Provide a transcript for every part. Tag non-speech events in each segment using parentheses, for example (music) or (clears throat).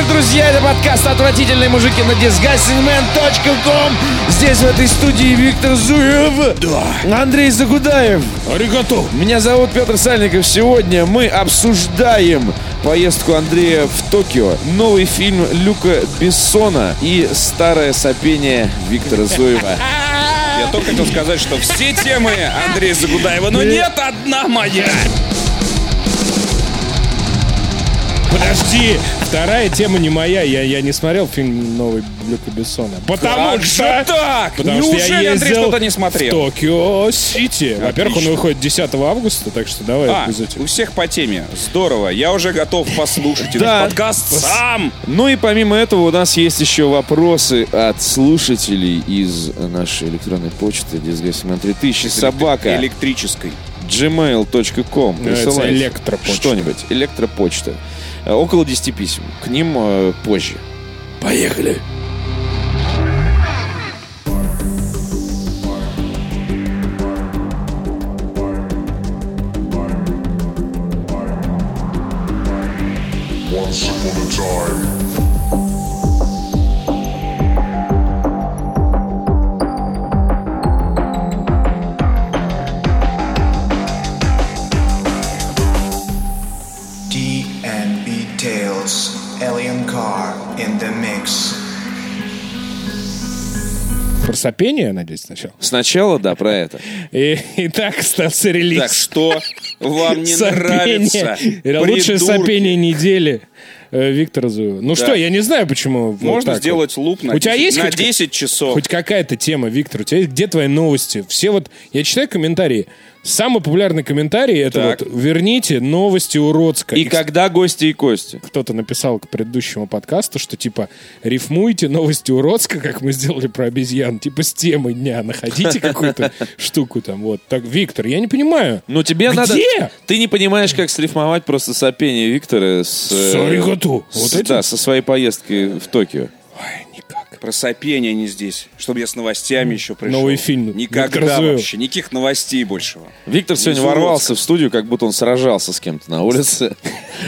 вечер, друзья! Это подкаст «Отвратительные мужики» на disgustingman.com Здесь, в этой студии, Виктор Зуев. Да. Андрей Загудаев. Аригато. Меня зовут Петр Сальников. Сегодня мы обсуждаем поездку Андрея в Токио, новый фильм Люка Бессона и старое сопение Виктора Зуева. Я только хотел сказать, что все темы Андрея Загудаева, но нет одна моя. Подожди, вторая тема не моя. Я, я не смотрел фильм новый Люка Бессона. Потому Как что... же так? Потому что я Неужели Андрей что-то не в смотрел? Токио-Сити. Во-первых, он выходит 10 августа, так что давай А, у всех по теме. Здорово. Я уже готов послушать Да. этот подкаст сам. Ну и помимо этого у нас есть еще вопросы от слушателей из нашей электронной почты disgustingman3000 собака Электрической. gmail.com. Присылайте электропочта. Что-нибудь. Электропочта. Э, Около 10 писем. К ним э, позже. Поехали. Сопение, надеюсь, сначала. Сначала, да, про это. И, итак, стався релиз. Так что вам не Сопение. нравится? Лучшее сопение недели э, Виктора Зуева. Ну что, я не знаю, почему. вот Можно так сделать вот. луп на, У тебя 10, есть на хоть, 10 часов. хоть какая-то тема, Виктор? У тебя есть, где твои новости? Все вот, я читаю комментарии. Самый популярный комментарий это Так. вот «Верните новости Уродска». И когда гости и кости? Кто-то написал к предыдущему подкасту, что типа рифмуйте новости Уродска, как мы сделали про обезьян, типа с темой дня, находите (laughs) какую-то штуку там. Вот. Так, Виктор, я не понимаю. Ну тебе Где? надо... Ты не понимаешь, как срифмовать просто сопение Виктора с... э, Саригату. с- Вот этим? да, со своей поездкой в Токио. Ой. Про сопение не здесь. Чтобы я с новостями еще пришел. Новый фильм. Виктор Никогда Зуев. вообще. Никаких новостей больше. Виктор сегодня ворвался в студию, как будто он сражался с кем-то на улице.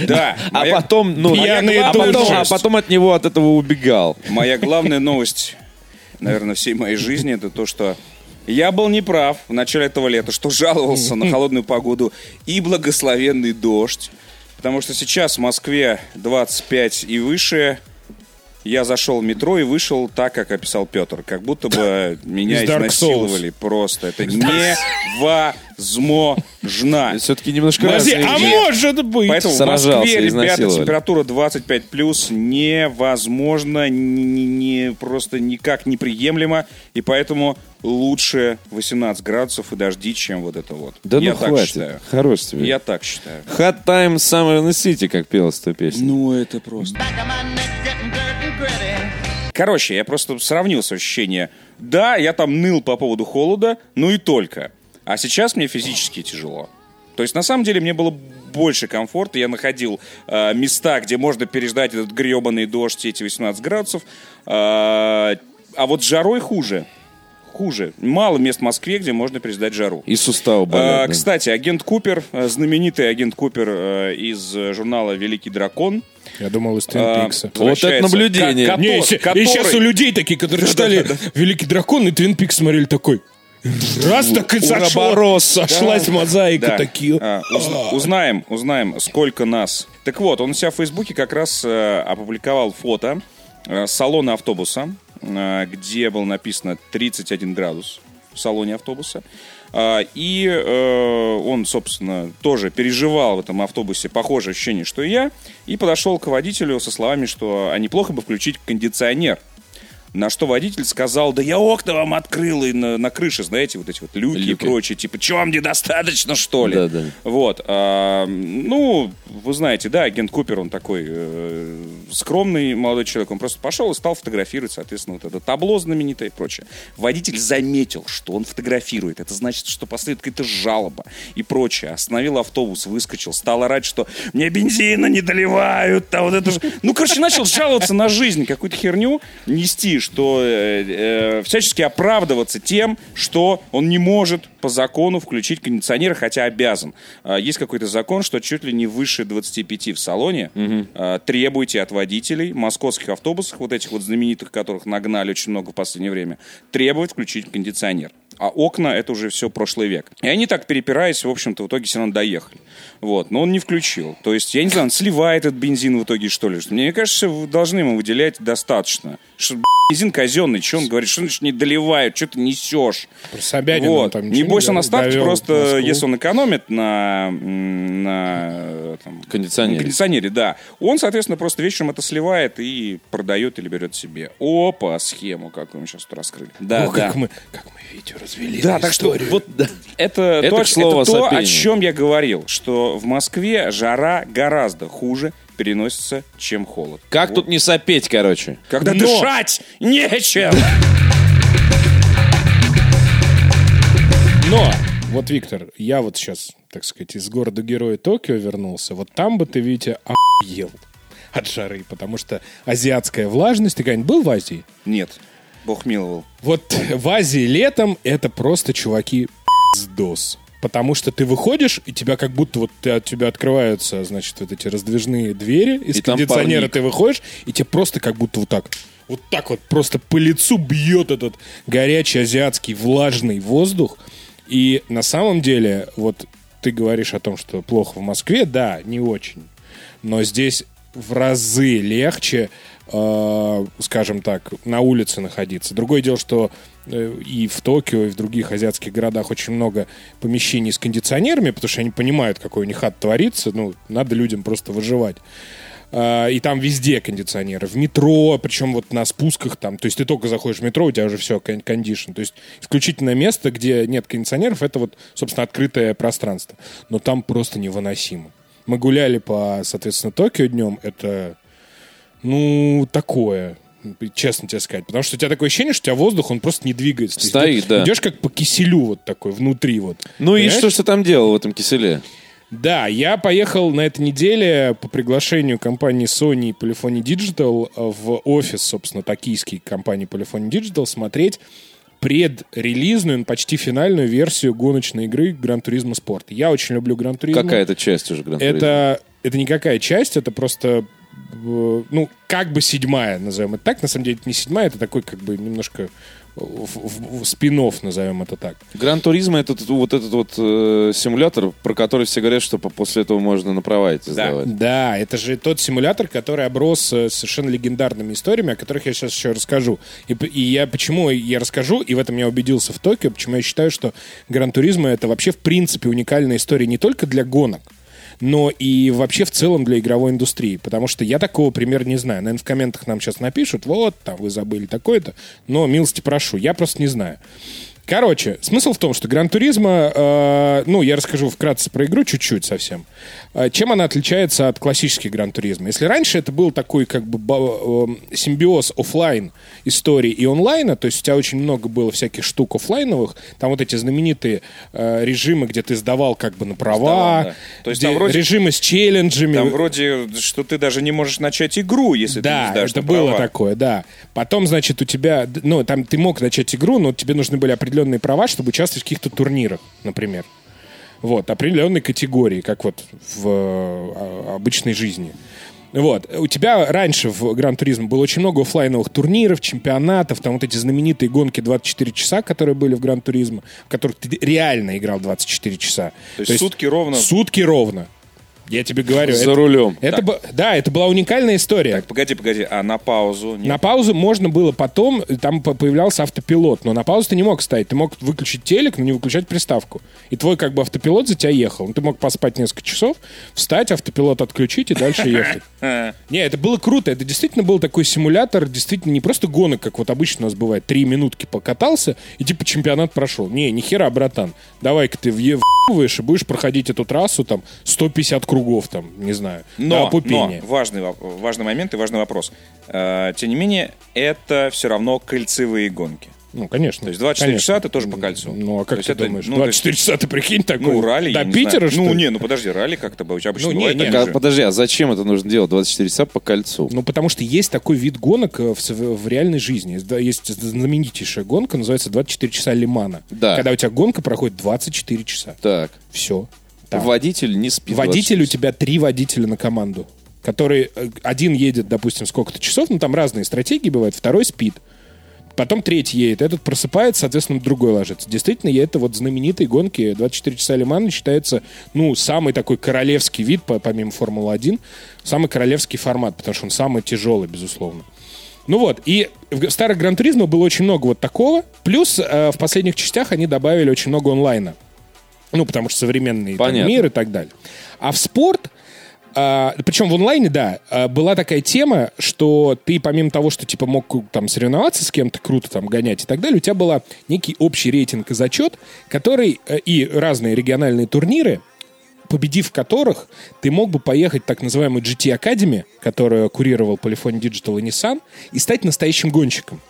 Да. (laughs) А потом, ну, а а потом от него от этого убегал. Моя главная новость, наверное, всей моей жизни, это то, что я был неправ в начале этого лета, что жаловался на холодную погоду и благословенный дождь. Потому что сейчас в Москве 25 и выше. Я зашел в метро и вышел так, как описал Петр. Как будто бы (laughs) меня изнасиловали. Просто. Это (laughs) невозможно. Все-таки немножко разные а может быть? Поэтому в Москве, ребята, температура 25 плюс невозможно, не, просто никак неприемлемо, и поэтому лучше 18 градусов и дожди, чем вот это вот. Да Я ну так хватит. считаю. Хорош тебе. Я так считаю. Hot Time Summer in the City, как пелась эта песня. Ну, это просто. Короче, я просто сравнил свои ощущения. Да, я там ныл по поводу холода, ну и только. А сейчас мне физически тяжело. То есть, на самом деле, мне было больше комфорта. Я находил э, места, где можно переждать этот гребаный дождь, эти 18 градусов. А, а вот с жарой хуже. Хуже. Мало мест в Москве, где можно переждать жару. И суставы А, болят. да. Кстати, агент Купер, э, знаменитый агент Купер э, из журнала «Великий дракон», Я думал, из Твин а, Пикса. Вот это наблюдение. Ко- Не, если- который- И сейчас у людей такие, которые читали «Великий дракон» и «Твин Пикс» смотрели такой. Раз так и сошло, сошлась мозаика Да. такие. А, уз- узнаем, узнаем, сколько нас. Так вот, он у себя в Фейсбуке как раз э, опубликовал фото э, салона автобуса, где было написано 31 градус в салоне автобуса. А, И э, он, собственно, тоже переживал в этом автобусе похожее ощущение, что и я, и подошел к водителю со словами, что а неплохо бы включить кондиционер. На что водитель сказал, да я окна вам открыл, и на, на крыше, знаете, вот эти вот люки, и Люки. прочее, типа, что вам недостаточно, что ли? Да, да. Вот. а, ну, вы знаете, да, агент Купер, он такой э, скромный молодой человек. Он просто пошел и стал фотографировать, соответственно, вот это табло знаменитое и прочее. Водитель заметил, что он фотографирует. Это значит, что последует какая-то жалоба и прочее. Остановил автобус, выскочил, стал орать, что мне бензина не доливают, а вот это же... Ну, короче, начал жаловаться на жизнь, какую-то херню нести, что э, э, всячески оправдываться тем, что он не может по закону включить кондиционер, хотя обязан. А, Есть какой-то закон, что чуть ли не выше 25 в салоне а, требуйте от водителей московских автобусов, вот этих вот знаменитых, которых нагнали очень много в последнее время, требовать включить кондиционер. А окна — это уже все прошлый век. И они так перепираясь, в общем-то, в итоге все равно доехали. Вот. Но он не включил. То есть, я не знаю, он сливает этот бензин в итоге, что ли. Мне кажется, вы должны ему выделять достаточно. Что бензин казенный, что он говорит, что значит не доливают, что ты несешь. Про Собянина он Вот. там Небось, не он в просто, Москву. если он экономит на, на там, Кондиционере. на кондиционере, да, он, соответственно, просто вечером это сливает и продает или берет себе. Опа, схему, какую мы сейчас тут раскрыли. Да, О, да. как мы, как мы Витю развели. Да, так что вот это, Это то, к слову это то, о чем я говорил, что в Москве жара гораздо хуже переносится, чем холод. Как Вот. тут не сопеть, короче? Когда Но- дышать нечем! Но, вот, Виктор, я вот сейчас, так сказать, из города-героя Токио вернулся. Вот там бы ты, Витя, охуел от жары, потому что азиатская влажность... Ты когда-нибудь был в Азии? Нет, бог миловал. Вот в Азии летом это просто, чуваки, пиздос. Потому что ты выходишь, и тебя как будто вот от тебя открываются, значит, вот эти раздвижные двери из И кондиционера ты выходишь, и тебе просто как будто вот так, вот так вот просто по лицу бьет этот горячий азиатский влажный воздух. И на самом деле, вот ты говоришь о том, что плохо в Москве, да, не очень. Но здесь в разы легче, скажем так, на улице находиться. Другое дело, что э, и в Токио, и в других азиатских городах очень много помещений с кондиционерами, потому что они понимают, какой у них ад творится. Ну, надо людям просто выживать. А, И там везде кондиционеры. В метро, причем вот на спусках там. То есть ты только заходишь в метро, у тебя уже все, кондишн. То есть исключительное место, где нет кондиционеров, это вот, собственно, открытое пространство. Но там просто невыносимо. Мы гуляли по, соответственно, Токио днем. Это, ну, такое. Честно тебе сказать. Потому что у тебя такое ощущение, что у тебя воздух, он просто не двигается. Стоит, да. Идешь как по киселю вот такой, внутри вот. Ну и Понимаешь? что ж ты там делал в этом киселе? Да, я поехал на этой неделе по приглашению компании Sony и Polyphony Digital в офис, собственно, токийской компании Polyphony Digital смотреть предрелизную, ну, почти финальную версию гоночной игры Gran Turismo Sport. Я очень люблю Gran Turismo. Какая-то часть уже Гран Это, это никакая часть, это просто, ну, как бы седьмая, назовем это так. На самом деле это не седьмая, это такой как бы немножко спин назовем это так. Гран Туризма это вот этот вот э, симулятор, про который все говорят, что по- после этого можно на права эти сдавать. Да, это же тот симулятор, который оброс э, совершенно легендарными историями, о которых я сейчас еще расскажу. И, и я почему я расскажу, и в этом я убедился в Токио, почему я считаю, что Gran Turismo это вообще в принципе уникальная история не только для гонок, но и вообще в целом для игровой индустрии. Потому что я такого примера не знаю. Наверное, в комментах нам сейчас напишут, вот, там, вы забыли такое-то. Но милости прошу, я просто не знаю. Короче, смысл в том, что Gran Turismo, э, ну, я расскажу вкратце про игру чуть-чуть совсем. Э, чем она отличается от классических Gran Turismo? Если раньше это был такой как бы э, симбиоз оффлайн истории и онлайна, то есть у тебя очень много было всяких штук оффлайновых, там вот эти знаменитые э, режимы, где ты сдавал как бы на права, Сдавал, да. То есть там вроде- режимы с челленджами. Там вроде, что ты даже не можешь начать игру, если Да, ты не сдашь это было права. такое, да. Потом, значит, у тебя, ну, там ты мог начать игру, но тебе нужны были определенные права, чтобы участвовать в каких-то турнирах, например. Вот, определенной категории, как вот в э, обычной жизни. Вот. У тебя раньше в Гран Туризм было очень много оффлайновых турниров, чемпионатов, там вот эти знаменитые гонки 24 часа, которые были в Гран Туризме, в которых ты реально играл 24 часа. То есть сутки ровно? Сутки ровно. Я тебе говорю. За это- рулем. Это, бо- да, это была уникальная история. Так, погоди, погоди, а на паузу? Нет? На паузу можно было потом, там по- появлялся автопилот, но на паузу ты не мог ставить. Ты мог выключить телек, но не выключать приставку. И твой как бы автопилот за тебя ехал. Ты мог поспать несколько часов, встать, автопилот отключить и дальше ехать. (laughs) Не, это было круто. Это действительно был такой симулятор, действительно не просто гонок, как вот обычно у нас бывает. Три минутки покатался и типа чемпионат прошел. Не, ни хера, братан. Давай-ка ты въе- въебываешь и будешь проходить эту трассу там 150 кругов там, не знаю. Но, но опупения. важный, воп- важный момент и важный вопрос. Э, тем не менее, это все равно кольцевые гонки. Ну, конечно. То есть 24 конечно. часа ты тоже по кольцу. Ну, а То как есть ты это, думаешь? ну, то 24 часа ты прикинь такой? Ну, ралли, До я не Питера, знаю. что Ну, не, ну подожди, ралли как-то обычно Ну, не, не, так а, же. подожди, а зачем это нужно делать 24 часа по кольцу? Ну, потому что есть такой вид гонок э, в, в реальной жизни. Есть- Есть знаменитейшая гонка, называется 24 часа Лимана. Да. Когда у тебя гонка проходит 24 часа. Так, Все. Там. водитель не спит. Водитель, у 24 тебя три водителя на команду. Который э, один едет, допустим, сколько-то часов, ну там разные стратегии бывают, второй спит. Потом третий едет, этот просыпается, соответственно, другой ложится. Действительно, это вот знаменитые гонки 24 часа Лимана считается, ну, самый такой королевский вид, по- помимо Формулы-1, самый королевский формат, потому что он самый тяжелый, безусловно. Ну вот, и в старых Гран-туризмо было очень много вот такого. Плюс э, в последних частях они добавили очень много онлайна. Ну, потому что современный там, Понятно. мир и так далее. А в спорт, а, причем в онлайне, да, а, была такая тема, что ты помимо того, что типа мог там соревноваться с кем-то, круто там гонять и так далее, у тебя был некий общий рейтинг и зачет, который э, и разные региональные турниры, победив которых, ты мог бы поехать в так называемый GT Academy, которую курировал Polyphony Digital и Nissan, и стать настоящим гонщиком.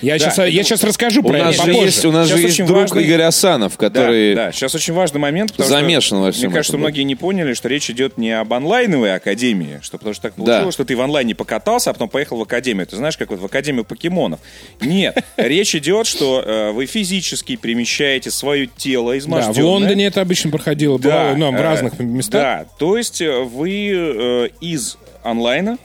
Я, сейчас, я сейчас расскажу У про нас это же попозже. есть, у нас Сейчас же есть друг важный- Игорь Асанов, который... Да, да, сейчас очень важный момент, потому Замешан что, во всем мне кажется, этом, многие не поняли, что речь идет не об онлайновой академии, что потому что так получилось, Да. что ты в онлайне покатался, а потом поехал в академию. Ты знаешь, как вот в академию покемонов. Нет, (laughs) речь идет, что э, вы физически перемещаете свое тело Да, изможденное. в Лондоне это обычно проходило, было, ну, в э, разных местах. Да, то есть э, вы э, из онлайна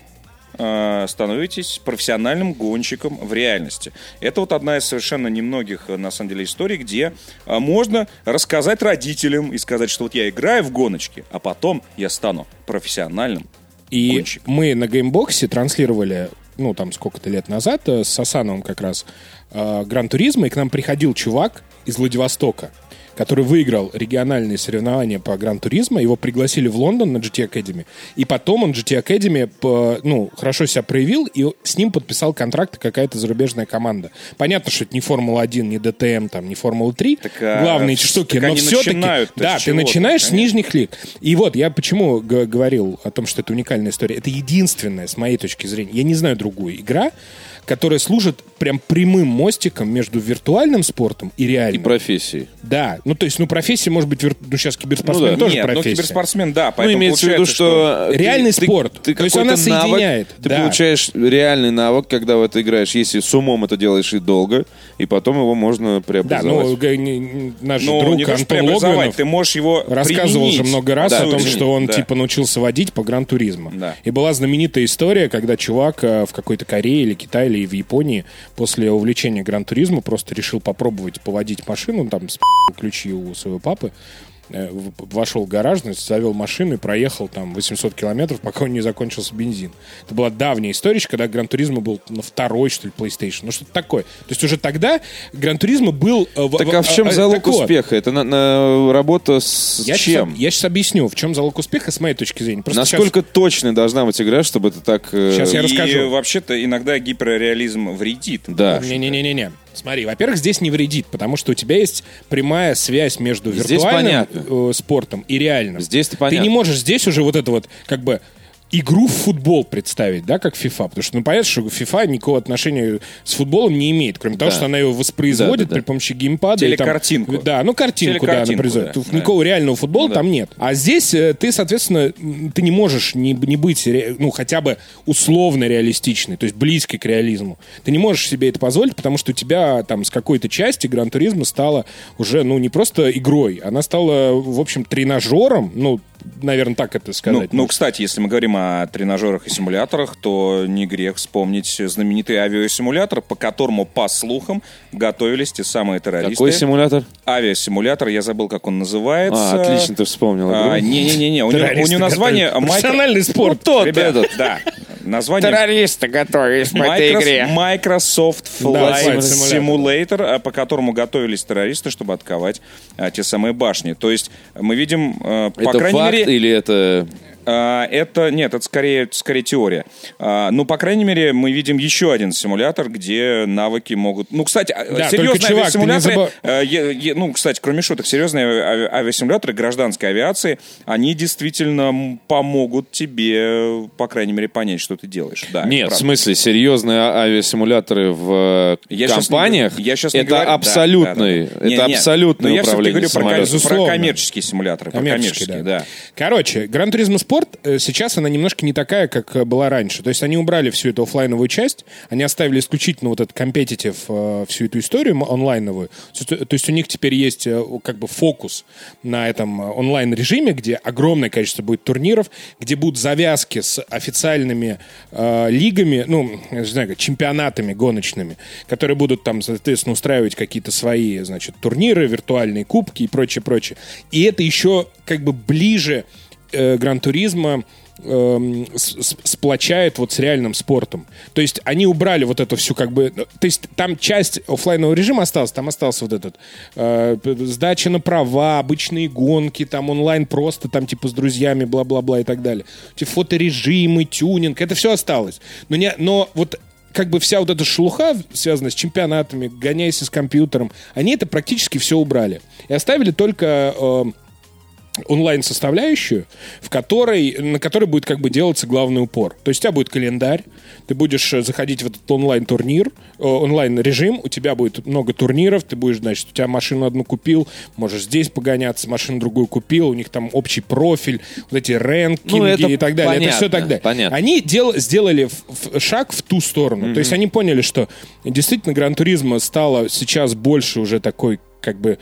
э, становитесь профессиональным гонщиком в реальности. Это вот одна из совершенно немногих, э, на самом деле, историй, где э, можно рассказать родителям и сказать, что вот я играю в гоночки, а потом я стану профессиональным И гонщиком. мы на геймбоксе транслировали, ну, там сколько-то лет назад, э, с Асановым как раз, э, Гран-туризма, и к нам приходил чувак из Владивостока, который выиграл региональные соревнования по Гран-туризма. Его пригласили в Лондон на GT Academy. И потом он GT Academy, по- ну, хорошо себя проявил, и с ним подписал контракт какая-то зарубежная команда. Понятно, что это не Формула-1, не ДТМ, там, не Формула-3, Так, а, главные штуки, но все-таки... Да, с ты начинаешь с конечно. нижних лиг. И вот я почему говорил о том, что это уникальная история. Это единственная, с моей точки зрения, я не знаю другую, игра, которая служит прям прямым мостиком между виртуальным спортом и И реальным. профессии. Да, ну то есть, ну профессия может быть, вир- ну сейчас киберспортсмен Ну да. тоже Нет, ну профессия. киберспортсмен, да, Ну, поэтому имеется в виду, получается, что... ты- Реальный ты- спорт. Ты То есть она навык, соединяет, Ты да. получаешь реальный навык, когда в это играешь, если с умом это делаешь и долго, и потом его можно Да, преобразовать. ну не- не- наш же Ну, друг не то, что Антон преобразовать, Логвинов ты можешь его рассказывал же применить. много раз Да, о том, применить, что он да. типа научился водить по гран-туризму. Да. И была знаменитая история, когда чувак э, в какой-то Корее или Китае или в Японии после увлечения гран-туризма просто решил попробовать поводить машину, там с ключи у своего папы, вошел в гаражность, завел машину и проехал там 800 километров, пока он не закончился бензин. Это была давняя история, еще когда Гран-туризма был на второй, что ли, PlayStation. Ну, что-то такое. То есть уже тогда Гран-туризма был... э, Так а в чем э, залог успеха? Это на, на- работа с я чем? Сейчас, я сейчас объясню, в чем залог успеха с моей точки зрения. Просто Насколько точной должна быть игра, чтобы это так... э, Щас я И расскажу. вообще-то иногда гиперреализм вредит. Да. сейчас... Не-не-не-не. Смотри, во-первых, здесь не вредит, потому что у тебя есть прямая связь между Здесь виртуальным понятно. э, спортом и реальным. Здесь-то Ты понятно. не можешь здесь уже вот это вот, как бы, игру в футбол представить, да, как FIFA. Потому что, ну, понятно, что FIFA никакого отношения с футболом не имеет, кроме того, Да. что она его воспроизводит Да, да, да. при помощи геймпада. и там- Телекартинку. да, ну, картинку, да, Телекартинку, например. да, Тут да. Никакого реального футбола Ну да. там нет. А здесь э, ты, соответственно, ты не можешь не, не быть, ну, хотя бы условно реалистичный, то есть близкий к реализму. Ты не можешь себе это позволить, потому что у тебя там с какой-то части Гран-туризма стала уже, ну, не просто игрой, она стала, в общем, тренажером, ну, наверное, так это Ну, сказать. ну, можно. кстати, если мы говорим о тренажерах и симуляторах, то не грех вспомнить знаменитый авиасимулятор, по которому, по слухам, готовились те самые террористы. Какой симулятор? Авиасимулятор, я забыл, как он называется. А, отлично, ты вспомнил. А. Не-не-не, у него, у него название... Профессиональный спорт. тот Ребят, этот. да. Название... Террористы готовились к этой игре. Microsoft Flight Simulator, а, по которому готовились террористы, чтобы отковать а, те самые башни. То есть мы видим, э, по Это крайней факт мере... или это... А, Это нет, это скорее, скорее теория. А, Ну, по крайней мере, мы видим еще один симулятор, где навыки могут. Ну, кстати, а, Да, серьезные чувак, не авиасимуляторы. забыв- э, Ну, кстати, кроме шуток, серьезные ави- авиасимуляторы гражданской авиации, они действительно помогут тебе, по крайней мере, понять, что ты делаешь. Да, Нет, в смысле, серьезные авиасимуляторы в э, Я не компаниях, говорю- я щас не это говорю- да, абсолютный, да, да. Не, это не, абсолютное но я всё-таки управление говорю про, про коммерческие симуляторы. Про Коммерческий, коммерческие, да. да. Короче, Гран Туризмо Спорт э, сейчас она немножко не такая, как э, была раньше. То есть они убрали всю эту оффлайновую часть, они оставили исключительно вот этот компетитив, э, всю эту историю онлайновую. То есть- у них теперь есть как бы фокус на этом онлайн-режиме, где огромное количество будет турниров, где будут завязки с официальными э, лигами, ну, не знаю, как, чемпионатами гоночными, которые будут там, соответственно, устраивать какие-то свои, значит, турниры, виртуальные кубки и прочее, прочее. И это еще как бы ближе э, Гран-туризма эм, с- с- сплочает вот с реальным спортом. То есть они убрали вот эту всю как бы... ну, То есть там часть оффлайнового режима осталась, там остался вот этот э, сдача на права, обычные гонки, там онлайн просто, там типа с друзьями, бла-бла-бла и так далее. Эти фоторежимы, тюнинг, это все осталось. Но, не, но вот как бы вся вот эта шелуха, связанная с чемпионатами, гоняйся с компьютером, они это практически все убрали. И оставили только... э, онлайн-составляющую, в которой, на которой будет как бы делаться главный упор. То есть у тебя будет календарь, ты будешь э, заходить в этот онлайн-турнир, э, онлайн-режим, у тебя будет много турниров, ты будешь, значит, у тебя машину одну купил, можешь здесь погоняться, машину другую купил, у них там общий профиль, вот эти рэнкинги Ну, и так далее. это все понятно, так далее. понятно. Они дел- сделали в- в- шаг в ту сторону. То есть они поняли, что действительно Гран-туризма стала сейчас больше уже такой, как бы,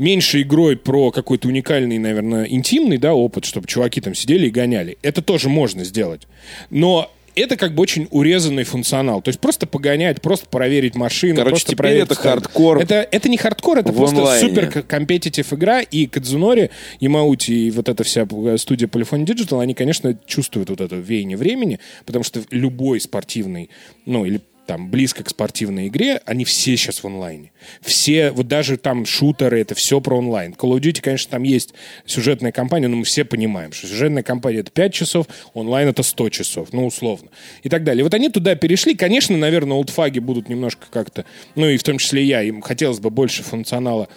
меньше игрой про какой-то уникальный, наверное, интимный, да, опыт, чтобы чуваки там сидели и гоняли. Это тоже можно сделать. Но это как бы очень урезанный функционал. То есть просто погонять, просто проверить машину. Короче, просто теперь проверить это стадию. хардкор Это, это не хардкор, это просто онлайне. super competitive игра. И Кадзунори, Ямаути и вот эта вся студия Polyphony Digital, они, конечно, чувствуют вот это веяние времени, потому что любой спортивный, ну, или там близко к спортивной игре, они все сейчас в онлайне. Все, вот даже там шутеры, это все про онлайн. Call of Duty, конечно, там есть сюжетная кампания, но мы все понимаем, что сюжетная кампания это 5 часов, онлайн это 100 часов, ну, условно. И так далее. Вот они туда перешли. Конечно, наверное, олдфаги будут немножко как-то, ну, и в том числе я, им хотелось бы больше функционала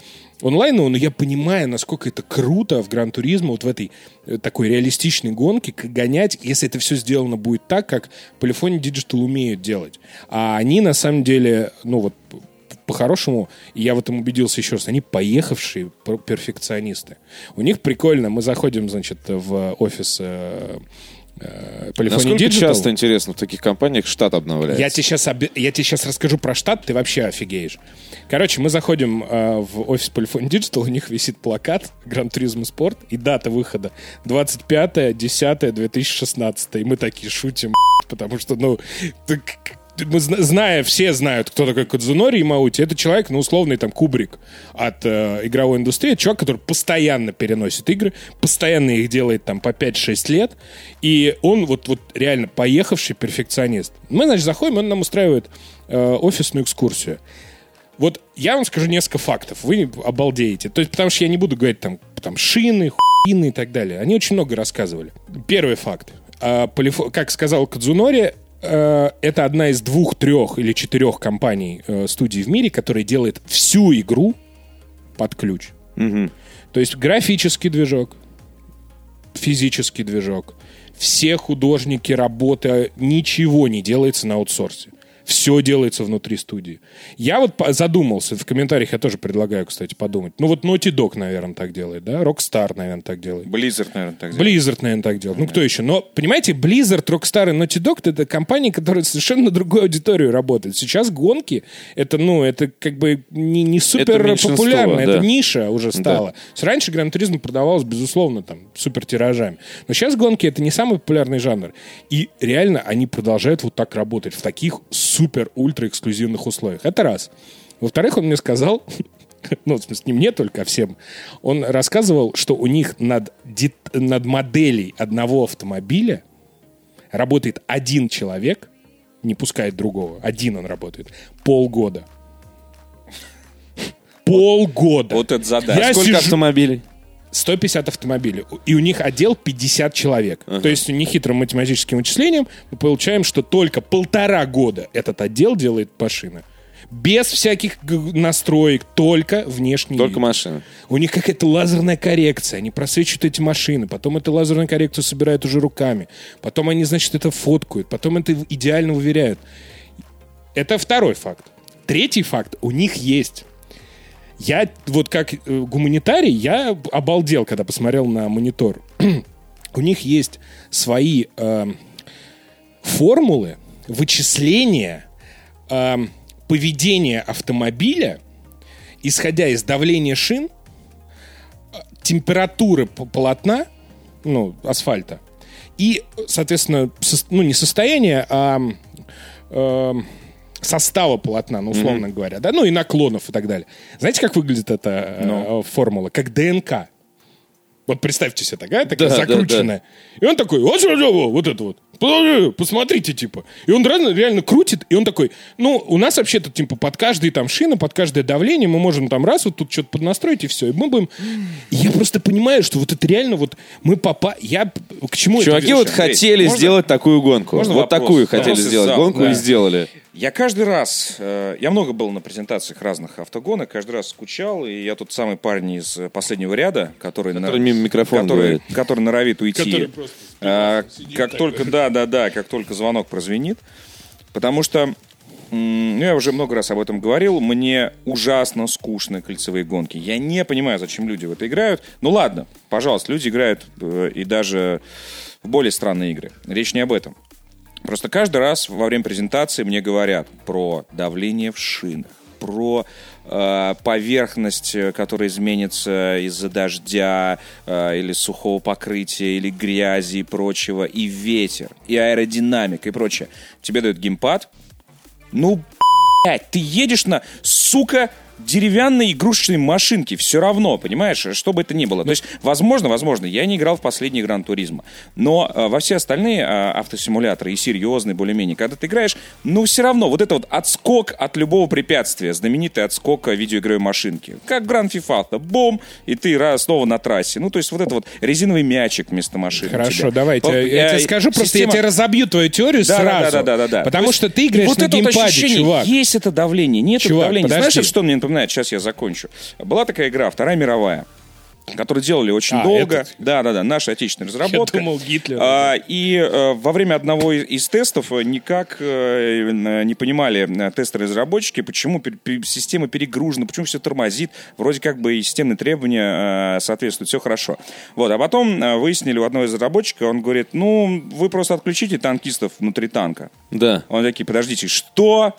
онлайнового, но я понимаю, насколько это круто в Гран-туризмо, вот в этой э, такой реалистичной гонке гонять, если это все сделано будет так, как Polyphony Digital умеют делать. А они, на самом деле, ну вот по-хорошему, я в этом убедился еще раз, они поехавшие пер- перфекционисты. У них прикольно, мы заходим, значит, в офис э, Polyphony Насколько Digital. часто, интересно, в таких компаниях штат обновляется? Я тебе, сейчас, я тебе сейчас расскажу про штат, ты вообще офигеешь. Короче, мы заходим э, в офис Polyphony Digital, у них висит плакат Гран Туризмо Спорт и дата выхода 25-10-2016. И мы такие шутим, (laughs) потому что, ну, так, мы, зна- зная, все знают, кто такой Кадзунори Имаути, это человек, ну, условный там Кубрик от э, игровой индустрии, человек, который постоянно переносит игры, постоянно их делает там по 5-6 лет, и он вот, вот реально поехавший перфекционист. Мы, значит, заходим, он нам устраивает э, офисную экскурсию. Вот я вам скажу несколько фактов, вы обалдеете. То есть, потому что я не буду говорить там, там шины, хуины и так далее. Они очень много рассказывали. Первый факт. А, Как сказал Кадзунори, это одна из двух, трех или четырех компаний, э, студий в мире, которая делает всю игру под ключ. То есть графический движок, физический движок, все художники, работа, ничего не делается на аутсорсе. Все делается внутри студии. Я вот задумался, в комментариях я тоже предлагаю, кстати, подумать. Ну вот Naughty Dog, наверное, так делает, да? Rockstar, наверное, так делает. Blizzard, наверное, так делает. Blizzard, наверное, так делает. Ну, кто еще? Но, понимаете, Blizzard, Rockstar и Naughty Dog — это компании, которые совершенно на другую аудиторию работают. Сейчас гонки — это, ну, это как бы не, не супер популярно, да. это ниша уже стала. То есть Раньше Гран Туризм продавалось, безусловно, там, супер тиражами. Но сейчас гонки — это не самый популярный жанр. И реально они продолжают вот так работать в таких супер-ультра-эксклюзивных условиях. Это раз. Во-вторых, он мне сказал, (laughs) ну, в смысле, не мне только, а всем, он рассказывал, что у них над, дет- над моделей одного автомобиля работает один человек, не пускает другого, один он работает, полгода. Полгода. Вот это задача. Я Сколько сижу- автомобилей? 150 автомобилей. И у них отдел 50 человек. То есть нехитрым математическим вычислением мы получаем, что только полтора года этот отдел делает машины. Без всяких настроек, только внешний Только вид. машина. У них какая-то лазерная коррекция. Они просвечивают эти машины. Потом эту лазерную коррекцию собирают уже руками. Потом они, значит, это фоткают. Потом это идеально уверяют. Это второй факт. Третий факт. У них есть. Я вот как э, гуманитарий, я обалдел, когда посмотрел на монитор. (clears throat) У них есть свои эм, формулы вычисления эм, поведения автомобиля, исходя из давления шин, э, температуры полотна, ну, асфальта, и, соответственно, сос- ну, не состояние, а эм, состава полотна, ну, условно говоря, да, ну и наклонов и так далее. Знаете, как выглядит эта э, формула? Как ДНК. Вот представьте себе такая, такая Да, да, закрученная. И он такой, вот, вот это вот. Посмотрите, типа. И он реально, реально крутит, и он такой, ну, у нас вообще-то, типа, под каждый там шина, под каждое давление мы можем там раз вот тут что-то поднастроить, и все. И мы будем... И я просто понимаю, что вот это реально вот мы попа... Я к чему это Чуваки веду? вот хотели можно- сделать такую гонку. можно вот вопрос? такую хотели Вопрос сделать гонку Да. и сделали. Я каждый раз, э, я много был на презентациях разных автогонок, каждый раз скучал, и я тот самый парень из э, последнего ряда, который, Который мимо микрофона который, говорит. который норовит уйти. Который просто А, как только, да, да, да, как только звонок прозвенит, потому что ну, я уже много раз об этом говорил, мне ужасно скучны кольцевые гонки. Я не понимаю, зачем люди в это играют. Ну ладно, пожалуйста, люди играют э, и даже в более странные игры. Речь не об этом. Просто каждый раз во время презентации мне говорят про давление в шинах, про э, поверхность, э, которая изменится из-за дождя э, или сухого покрытия, или грязи и прочего, и ветер, и аэродинамика, и прочее. Тебе дают геймпад. Ну, блядь, ты едешь на, сука, деревянной игрушечной машинке, все равно, понимаешь, что бы это ни было. То есть, возможно, возможно, я не играл в последний Гран Туризма, но э, во все остальные э, автосимуляторы и серьезные более-менее, когда ты играешь, ну, все равно, вот это вот отскок от любого препятствия, знаменитый отскок э, видеоигровой машинки, как Гран Фифа, бум, и ты раз снова на трассе. Ну, то есть, вот это вот резиновый мячик вместо машины. Хорошо, давайте. Вот, я э, тебе скажу, просто система- я тебе разобью твою теорию да, сразу. Да, да, да, да, да. Потому То есть что ты играешь вот на это вот геймпаде, ощущение, чувак. Есть это давление, нет Чувак, это давление. подожди. Знаешь, что мне напоминает? Сейчас я закончу. Была такая игра «Вторая мировая», которую делали очень А, долго. этот? Да, да, да, наша отечественная разработка. думал, Гитлер. А, и э, во время одного из, из тестов э, никак э, не понимали тестеры-разработчики, почему пер- пер- система перегружена, почему все тормозит. Вроде как бы и системные требования э, соответствуют, все хорошо. Вот, а потом выяснили у одного из разработчиков, он говорит, ну, вы просто отключите танкистов внутри танка. Да. Он такие, подождите, что?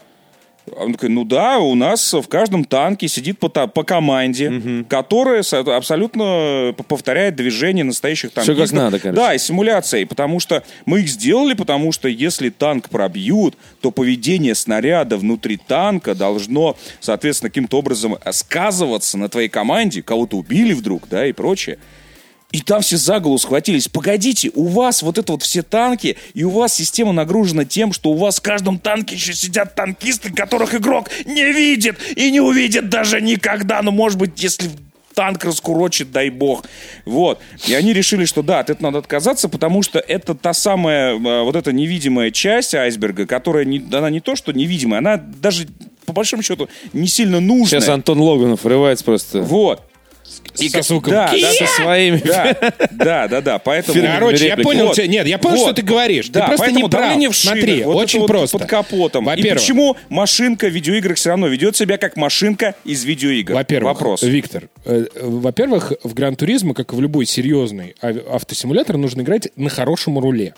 Он такой, ну да, у нас в каждом танке сидит по, по команде, которая со- абсолютно повторяет движение настоящих Всё танкистов. как надо, короче. Да, и симуляция. И потому что мы их сделали, потому что если танк пробьют, то поведение снаряда внутри танка должно, соответственно, каким-то образом сказываться на твоей команде. Кого-то убили вдруг, да, и прочее. И там все за голову схватились. Погодите, у вас вот это вот все танки, и у вас система нагружена тем, что у вас в каждом танке еще сидят танкисты, которых игрок не видит и не увидит даже никогда. Ну, может быть, если танк раскурочит, дай бог. Вот. И они решили, что да, от этого надо отказаться, потому что это та самая, э, вот эта невидимая часть айсберга, которая, не, она не то, что невидимая, она даже, по большому счету, не сильно нужная. Сейчас Антон Логанов врывается просто Вот. И Со как- звуком да, да, со своими. да, (laughs) да, да, да. Поэтому. Короче, я понял тебя. Нет, я понял, что ты говоришь. Ты просто не прав. Смотри, очень просто. под капотом. И Во-первых, почему машинка в видеоиграх все равно ведет себя как машинка из видеоигр? Во-первых, Вопрос. Виктор, э, во-первых, в Гран Туризмо, как и в любой серьезный ав- автосимулятор, нужно играть на хорошем руле.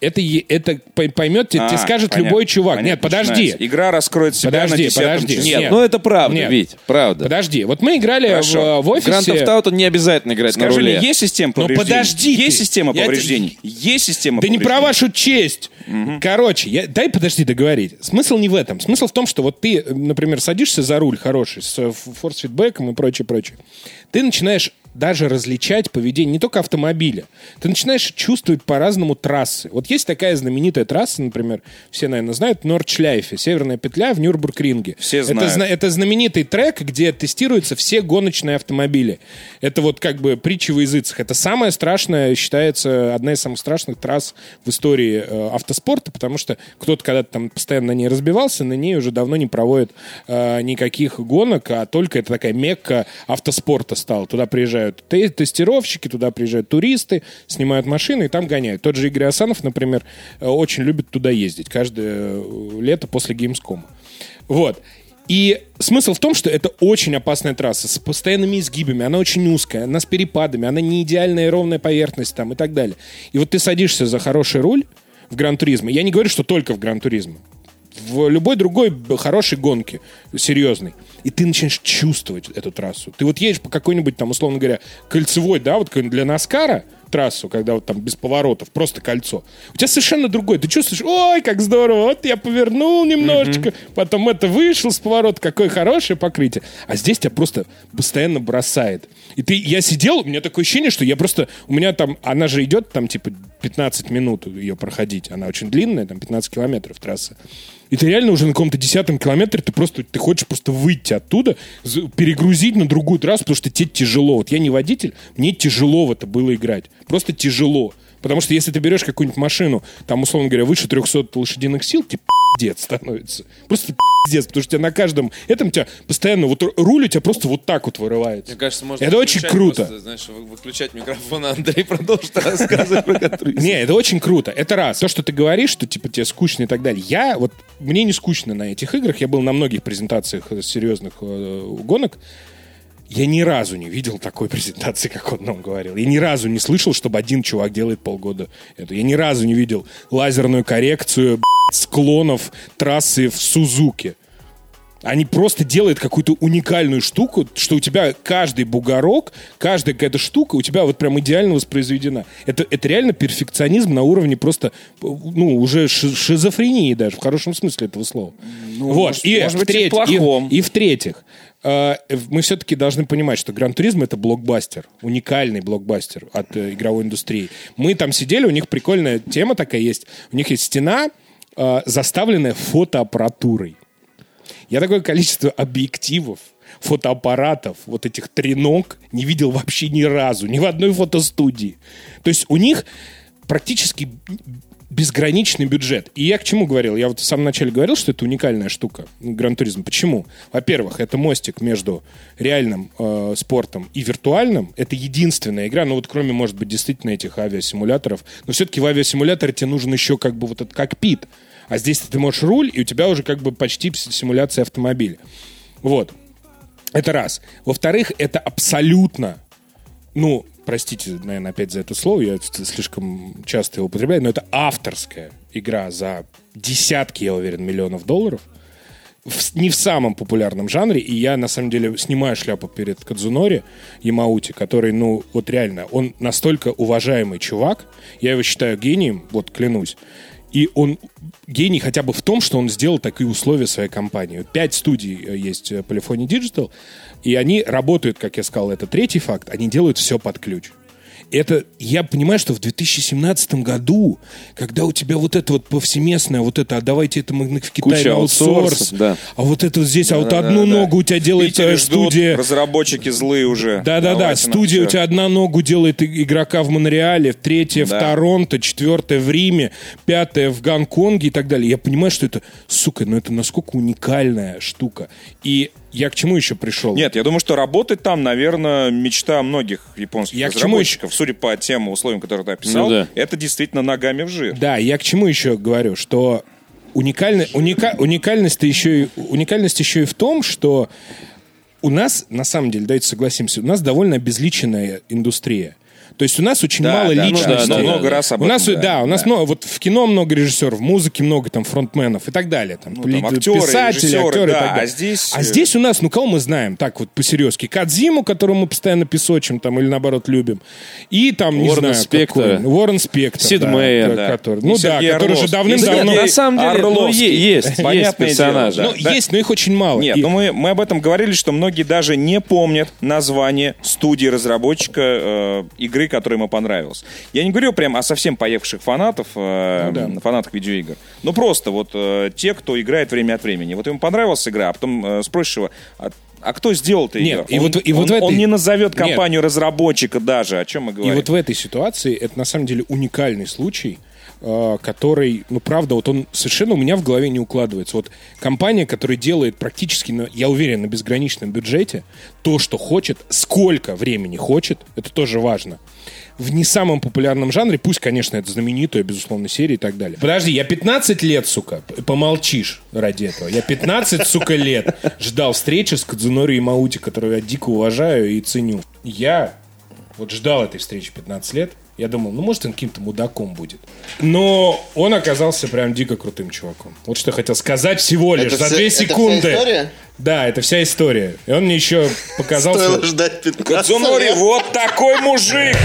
Это, это пой- поймет, тебе, тебе А, скажет понятно, любой чувак. понятно, Нет, подожди. начинается. Игра раскроет себя Подожди, на 10 подожди. числе. Нет, Нет. ну это правда, Нет. Вить, правда. Подожди. Вот мы играли в, Хорошо. в офисе... Theft Auto не обязательно играть на Скажи руле. мне, есть система Ну, повреждений? подожди Есть система Я повреждений? Есть система Да не про вашу честь. Короче, я, дай подожди договорить. Смысл не в этом. Смысл в том, что вот ты, э, например, садишься за руль хороший с э, форс-фидбэком и прочее, прочее. Ты начинаешь даже различать поведение не только автомобиля. Ты начинаешь чувствовать по-разному трассы. Вот есть такая знаменитая трасса, например, все, наверное, знают, Нордшляйфе, северная петля в Нюрбургринге. Все Это, знают. зна- это знаменитый трек, где тестируются все гоночные автомобили. Это вот как бы притча в языцах. Это самая страшная, считается, одна из самых страшных трасс в истории э, автоспорта, потому что кто-то когда-то там постоянно на ней разбивался, на ней уже давно не проводят э, никаких гонок, а только это такая мекка автоспорта стала. Туда приезжают те- тестировщики, туда приезжают туристы, снимают машины и там гоняют. Тот же Игорь Асанов, например, э, очень любит туда ездить каждое э, лето после Gamescom. Вот. И смысл в том, что это очень опасная трасса с постоянными изгибами, она очень узкая, она с перепадами, она не идеальная ровная поверхность там и так далее. И вот ты садишься за хороший руль в Гран-туризме. Я не говорю, что только в Гран-туризме. В любой другой хорошей гонке, серьезной. И ты начинаешь чувствовать эту трассу. Ты вот едешь по какой-нибудь там, условно говоря, кольцевой, да, вот для Наскара трассу, когда вот там без поворотов, просто кольцо. У тебя совершенно другое. Ты чувствуешь, ой, как здорово, вот я повернул немножечко, потом это вышел с поворота, какое хорошее покрытие. А здесь тебя просто постоянно бросает. И ты, я сидел, у меня такое ощущение, что я просто, у меня там, она же идет там типа 15 минут ее проходить, она очень длинная, там 15 километров трасса. И ты реально уже на каком-то десятом километре ты просто ты хочешь просто выйти оттуда, перегрузить на другую трассу, потому что тебе тяжело. Вот я не водитель, мне тяжело в это было играть. Просто тяжело. Потому что если ты берешь какую-нибудь машину, там, условно говоря, выше 300 лошадиных сил, тебе пиздец становится. Просто пиздец, потому что тебя на каждом этом тебя постоянно, вот руль у тебя просто вот так вот вырывается. Мне кажется, можно Это очень круто. просто, знаешь, вы- выключать микрофон, а Андрей продолжит рассказывать про контроль. Не, это очень круто. Это раз. То, что ты говоришь, что типа тебе скучно и так далее. Я вот мне не скучно на этих играх. Я был на многих презентациях э, серьезных э, гонок. Я ни разу не видел такой (laughs) презентации, как он нам говорил. Я ни разу не слышал, чтобы один чувак делает полгода это. Я ни разу не видел лазерную коррекцию склонов трассы в Сузуке. Они просто делают какую-то уникальную штуку, что у тебя каждый бугорок, каждая какая-то штука у тебя вот прям идеально воспроизведена. Это, это реально перфекционизм на уровне просто, ну, уже ши- шизофрении даже, в хорошем смысле этого слова. вот. может- и, может быть, в плохом. и- и в-третьих, мы все-таки должны понимать, что Гран Туризм это блокбастер, уникальный блокбастер от э, игровой индустрии. Мы там сидели, у них прикольная тема такая есть. У них есть стена, э, заставленная фотоаппаратурой. Я такое количество объективов, фотоаппаратов, вот этих треног не видел вообще ни разу, ни в одной фотостудии. То есть у них практически безграничный бюджет. И я к чему говорил? Я вот в самом начале говорил, что это уникальная штука, Гран-туризм. Почему? Во-первых, это мостик между реальным э, спортом и виртуальным. Это единственная игра, ну вот кроме, может быть, действительно этих авиасимуляторов. Но все-таки в авиасимуляторе тебе нужен еще как бы вот этот кокпит. А здесь ты можешь руль, и у тебя уже как бы почти симуляция автомобиля. Вот. Это раз. Во-вторых, это абсолютно, ну, простите, наверное, опять за это слово, я слишком часто его употребляю, но это авторская игра за десятки, я уверен, миллионов долларов. В- не в самом популярном жанре, и я, на самом деле, снимаю шляпу перед Кадзунори Ямаути, который, ну, вот реально, он настолько уважаемый чувак, я его считаю гением, вот клянусь, и он гений хотя бы в том, что он сделал такие условия своей компании. Пять студий э, есть э, Polyphony Digital, и они работают, как я сказал, это третий факт, они делают все под ключ. Это, я понимаю, что в 2017 году, когда у тебя вот это вот повсеместное, вот это, а давайте это мы в Китае Куча на аутсорс, да. а вот это вот здесь, а вот Да-да-да, одну да. ногу у тебя делает Питере э, ждут студия... разработчики злые уже. Да-да-да, студия у тебя одна ногу делает игрока в Монреале, третья Да. в Торонто, четвертая в Риме, пятая в Гонконге и так далее. Я понимаю, что это, сука, ну это насколько уникальная штука. И я к чему еще пришел? Нет, я думаю, что работать там, наверное, мечта многих японских Я к чему разработчиков. Судя по тем условиям, которые ты описал, Ну да. это действительно ногами в жир. Да, я к чему еще говорю, что уникальный, уника, уникальность еще и, уникальность еще и в том, что у нас, на самом деле, давайте согласимся, у нас довольно обезличенная индустрия. То есть у нас очень Да, мало да, ну личностей. да, да, много раз об у нас, этом, да, да, у нас да. много, вот в кино много режиссеров, в музыке много там фронтменов и так далее. Там, Ну, там актеры, писатели, актеры и да, так далее. а здесь, А э, здесь у нас, ну, кого мы знаем? Так вот, по-серьезки. Кадзиму, которого мы постоянно песочим там, или наоборот любим. И там, не Уоррена знаю, Спектора. какой. Уоррен Спектр. Сид да, Мейер, да. который- И Ну да, Сергей который же Орловский. давным-давно... На самом деле, ну, Орловский. е- есть, есть персонажи. Ну, есть, но их очень мало. Нет, И- ну мы, об этом говорили, что многие даже не помнят название студии разработчика э, игры, которая ему понравилась. Я не говорю прям о совсем поехавших фанатов, э, Ну да. фанатах видеоигр. Ну просто вот э, те, кто играет время от времени. Вот ему понравилась игра, а потом э, спросишь его, а, а кто сделал-то Нет, игру? и он, вот- и вот он- этой- он не назовет Нет. компанию разработчика даже, о чем мы И говорим. вот в этой ситуации это на самом деле уникальный случай, который, ну правда, вот он совершенно у меня в голове не укладывается. Вот компания, которая делает практически, я уверен, на безграничном бюджете то, что хочет, сколько времени хочет, это тоже важно. В не самом популярном жанре, пусть, конечно, это знаменитая, безусловно, серия и так далее. Подожди, я 15 лет, сука, помолчишь ради этого. Я 15, сука, лет ждал встречи с Кадзунори Маути, которую я дико уважаю и ценю. Я вот ждал этой встречи 15 лет. Я думал, ну, может, он каким-то мудаком будет. Но он оказался прям дико крутым чуваком. Вот что я хотел сказать всего лишь Это за вся- 2 это вся секунды. история? Да, это вся история. И он мне еще показал... Стоило ждать 15 Кадзунори, лет. вот такой мужик!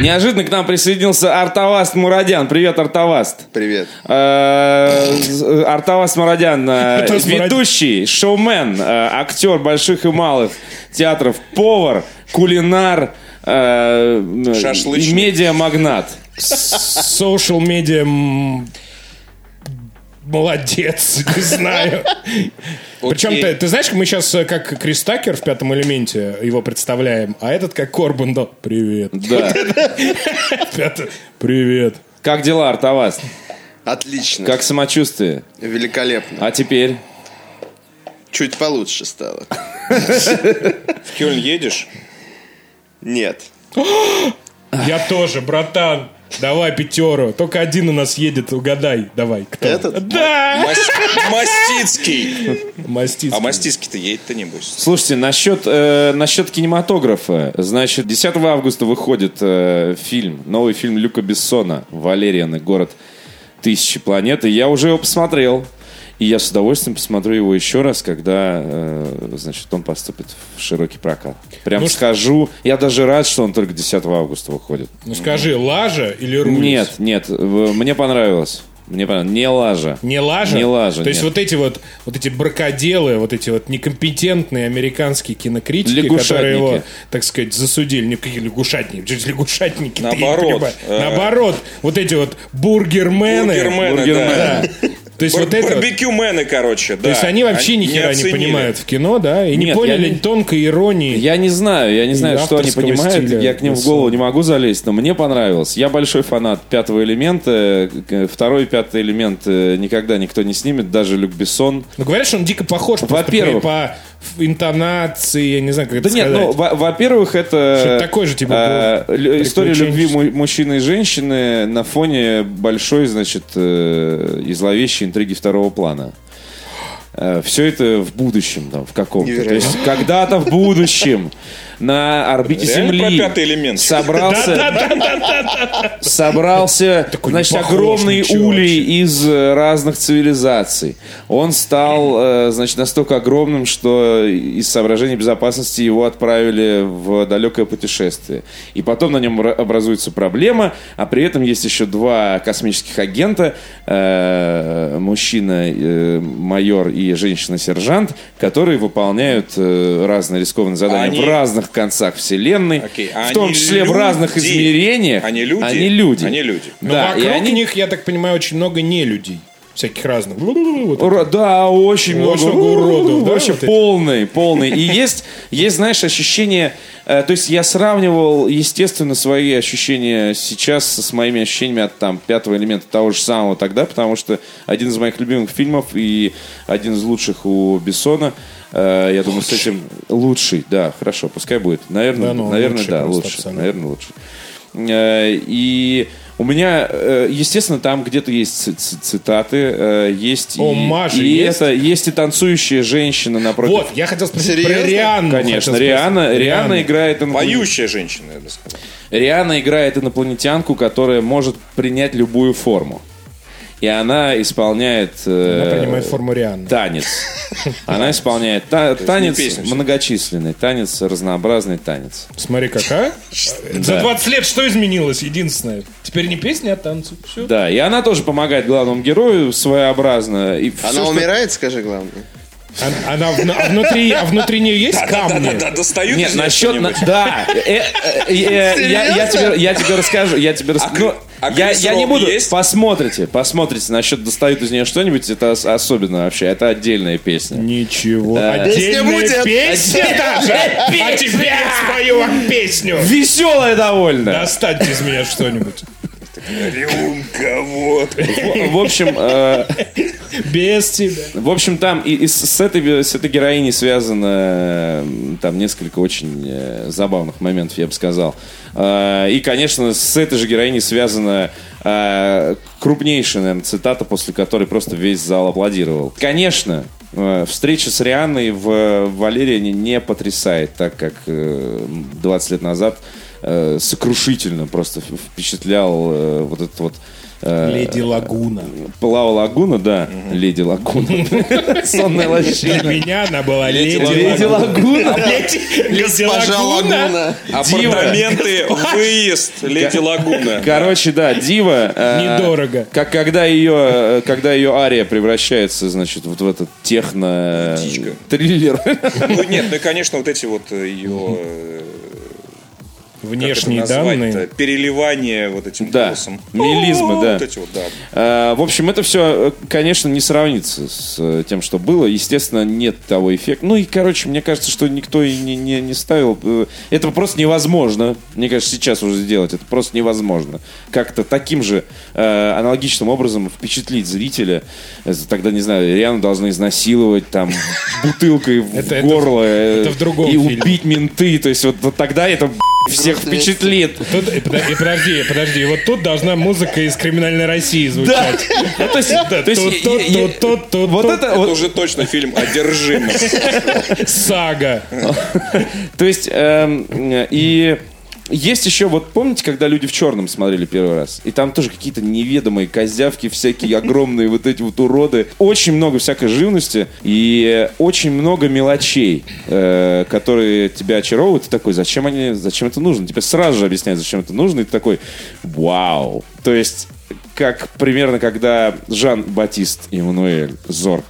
Неожиданно к нам присоединился Артаваст Мурадян. Привет, Артаваст. Привет. Э, з- Артаваст Мурадян, э, (laughs) Артаваст Мурадян. ведущий, шоумен, э, актер больших и малых театров, повар, кулинар, Шашлычник. и медиамагнат. Social media м, молодец, (laughs) не знаю. (laughs) Причем ты, ты знаешь, мы сейчас как Крис Такер в пятом элементе его представляем, а этот как Корбан Дал. Привет. Да. (laughs) Привет. Как дела, Артаваст? Отлично. Как самочувствие? Великолепно. А теперь? Чуть получше стало. В Кёльн едешь? Нет. (gasps) Я тоже, братан. (laughs) Давай пятеру. Только один у нас едет, угадай. Давай, кто? Этот? Да! Мас- Мастицкий. Мастицкий. А Мастицкий-то едет-то небось. Слушайте, насчет, э, насчет кинематографа. Значит, 10 августа выходит э, фильм, новый фильм Люка Бессона «Валериан и город тысячи планет». И я уже его посмотрел. И я с удовольствием посмотрю его еще раз, когда, э, значит, он поступит в широкий прокат. Прям Ну, скажу, я даже рад, что он только 10 августа выходит. Ну скажи, лажа или рулис? Нет, нет, мне понравилось. Мне понравилось. Не лажа. Не лажа? Не лажа, То есть нет. вот эти вот, вот эти бракоделы, вот эти вот некомпетентные американские кинокритики, которые его, так сказать, засудили. Не какие лягушатники, чуть лягушатники. Наоборот, э, Наоборот, вот эти вот бургермены. Бургермены, Бургермены. да. То есть Бар- вот это Барбекюмены, короче, да. То есть они вообще ни хера не оценили. понимают в кино, да? И не Нет, поняли я не- тонкой иронии. Я не знаю, я не знаю, что они понимают. стиля Я к ним в голову не могу залезть, но мне понравилось. Я большой фанат пятого элемента. К- Второй пятый элемент э, никогда никто не снимет, даже Люк Бессон. Ну, говорят, что он дико похож Во-первых. по интонации, я не знаю, как Да это нет, сказать. ну, во- во-первых, это Что-то такое же, типа, лю- история любви му- мужчины и женщины на фоне большой, значит, э, и зловещей интриги второго плана. Все это в будущем, там, в каком-то. То есть когда-то в будущем на орбите Реально Земли про пятый элемент? собрался, собрался, Такой значит, огромный улей из э, разных цивилизаций. Он стал, э, значит, настолько огромным, что из соображений безопасности его отправили в далекое путешествие. И потом на нем ра- образуется проблема, а при этом есть еще два космических агента, э, мужчина э, майор и женщина-сержант, которые выполняют э, разные рискованные задания Они- в разных концах вселенной, Окей, в том они числе в разных люди? измерениях. Они люди? Они люди. Они люди. Но Да, и вокруг они... них, я так понимаю, очень много не людей. Всяких разных. Вот Ура- Да, очень много, много уродов, да, Вообще вот эти? полный, полный. И есть, есть, знаешь, ощущение... э, То есть я сравнивал, естественно, свои ощущения сейчас с моими ощущениями от там пятого элемента того же самого тогда, потому что один из моих любимых фильмов и один из лучших у Бессона. э, Я думаю, с этим лучший, да, хорошо, пускай будет. Наверное, Да ну, наверное, лучший да, лучше, наверное, лучше. Э, И у меня, э, естественно, там где-то есть ци- ци- цитаты, э, есть О, и, Маша и есть? это есть и танцующая женщина напротив. Вот, я хотел спросить Серьезно? про Рианну. Конечно, спросить. Риана, Риана играет иноплан- Поющая женщина, я бы сказал. Риана играет инопланетянку, которая может принять любую форму. И она исполняет э, Она принимает форму Рианны. танец. (laughs) Она исполняет та- танец многочисленный, танец разнообразный танец. Смотри, какая. За 20 лет что изменилось? Единственное. Теперь не песня, а танцы. Все. Да, и она тоже помогает главному герою своеобразно. И Она умирает, скажи главное. А, она а внутри, а внутри нее есть камни? Да-да-да, достают Нет, из нее насчет... на-? Да, э, э, э, я, я тебе, я тебе расскажу, я тебе расскажу. ко- а я, я не буду... есть? Посмотрите, посмотрите, насчет достают из нее что-нибудь, это ос- особенно вообще, это отдельная песня. Ничего. Песня будет. Отдельная песня даже. А теперь я спою вам песню. Веселая довольно. Достаньте из меня что-нибудь. Рюмка, вот. В, общем, э, Без тебя. в общем, там и, и с, этой, с этой героиней связано э, там несколько очень э, забавных моментов, я бы сказал. И, конечно, с этой же героиней связана э, крупнейшая, наверное, цитата, после которой просто весь зал аплодировал. Конечно, встреча с Рианной в Валериане не потрясает, так как э, 20 лет назад э, сокрушительно просто впечатлял э, вот этот вот э, Леди Лагуна. Плава Лагуна, да, Леди Лагуна. (laughs) Сонная Для лощина. меня она была Леди Леди Лагуна. Леди Госпожа Лагуна. Апартаменты, (laughs) выезд, Леди Лагуна. Короче, да, Дива. э, Недорого. Как когда ее, когда ее ария превращается, значит, вот в этот техно триллер. Ну нет, ну и, конечно, вот эти вот ее Внешние как это назвать-то? данные. переливание вот этим Да, голосом. мелизмы, да. Вот эти вот, да. Э, В общем, это все, конечно, не сравнится с э, тем, что было. Естественно, нет того эффекта. Ну и, короче, мне кажется, что никто и не, не, не ставил. Э, Это просто невозможно. Мне кажется, сейчас уже сделать. Это просто невозможно. Как-то таким же э, аналогичным образом впечатлить зрителя. Это Тогда, не знаю, Риану должны изнасиловать там (laughs) бутылкой в горло. э, И убить менты. То есть вот тогда это всех впечатлит. Тут, подожди, подожди, вот тут должна музыка из криминальной России звучать. Ну, то есть, вот это уже точно фильм «Одержимость». (laughs) Сага. То есть, эм, и есть еще, вот помните, когда люди в черном смотрели первый раз? И там тоже какие-то неведомые козявки, всякие (laughs) огромные вот эти вот уроды. Очень много всякой живности и очень много мелочей, э, которые тебя очаровывают. Ты такой, зачем они, зачем это нужно? Тебе сразу же объясняют, зачем это нужно. И ты такой, вау. То есть, как примерно, когда Жан-Батист Эммануэль Зорг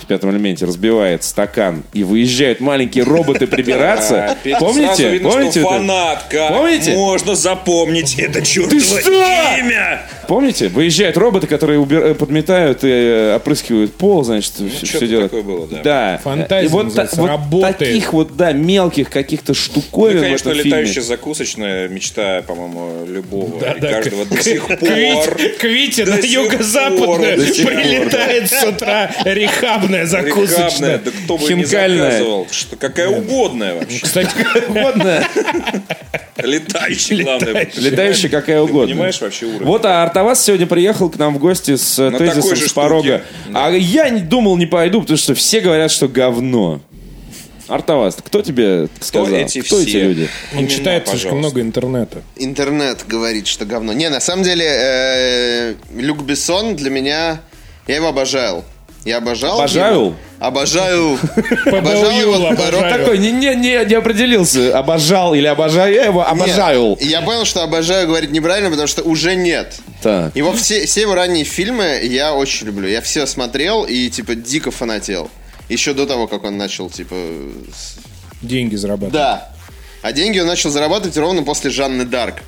в пятом элементе разбивает стакан и выезжают маленькие роботы (laughs) прибираться. Помните? Видно, Помните что это? фанат. Как Помните? можно запомнить это чертово что? имя? Помните? Выезжают роботы, которые убир- э, подметают и э, опрыскивают пол, значит, все, Ну, что-то делают. такое было, да. Да. Фантазия И вот, называется, та- вот работает. таких вот, да, мелких каких-то Ну, штуковин и, в конечно, этом летающая фильме. закусочная мечта, по-моему, любого Да, и да, каждого к- до сих пор. К Вите, к Вите До на юго-западную прилетает с утра рехабная закусочная. да кто бы не Хинкальная. заказывал. Что, какая угодная вообще. Кстати, (laughs) Угодно. Летающий, главное. Летающая какая Ты угодно. понимаешь вообще уровень? Вот, а Артавас сегодня приехал к нам в гости с На тезисом с порога. А я не думал, не пойду, потому что все говорят, что говно. Артавас, кто тебе сказал? эти кто эти все? люди? он Имена, читает слишком пожалуйста. много интернета. Интернет говорит, что говно. Не, на самом деле, э, Люк Бессон для меня... Я его обожал. Я обожал Обожаю? его. Обожаю. (laughs) Обожал его. Обожаю. Такой не, не, не, не определился, обожал или обожаю, я его обожаю. Я понял, что обожаю говорить неправильно, потому что уже нет. Так. Его все, все его ранние фильмы я очень люблю. Я все смотрел и, типа, дико фанател. Еще до того, как он начал, типа... Деньги зарабатывать. Да. А деньги он начал зарабатывать ровно после Жанны Дарк.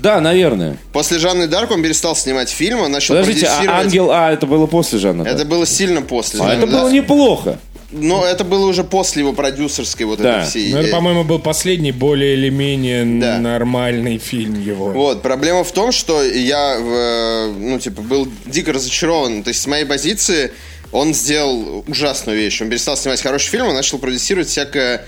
Да, наверное. После Жанны Дарк он перестал снимать фильмы, он начал Подождите, а продюсировать. Ангел А это было после Жанна? Это было сильно после. А Жанны это было Дарк. неплохо. Но это было уже после его продюсерской вот Да. этой всей... Ну, это, э, по-моему, был последний более или менее Да. нормальный фильм его. Вот, проблема в том, что я, в, ну, типа, был дико разочарован. То есть, с моей позиции, он сделал ужасную вещь. Он перестал снимать хороший фильм, он начал продюсировать всякое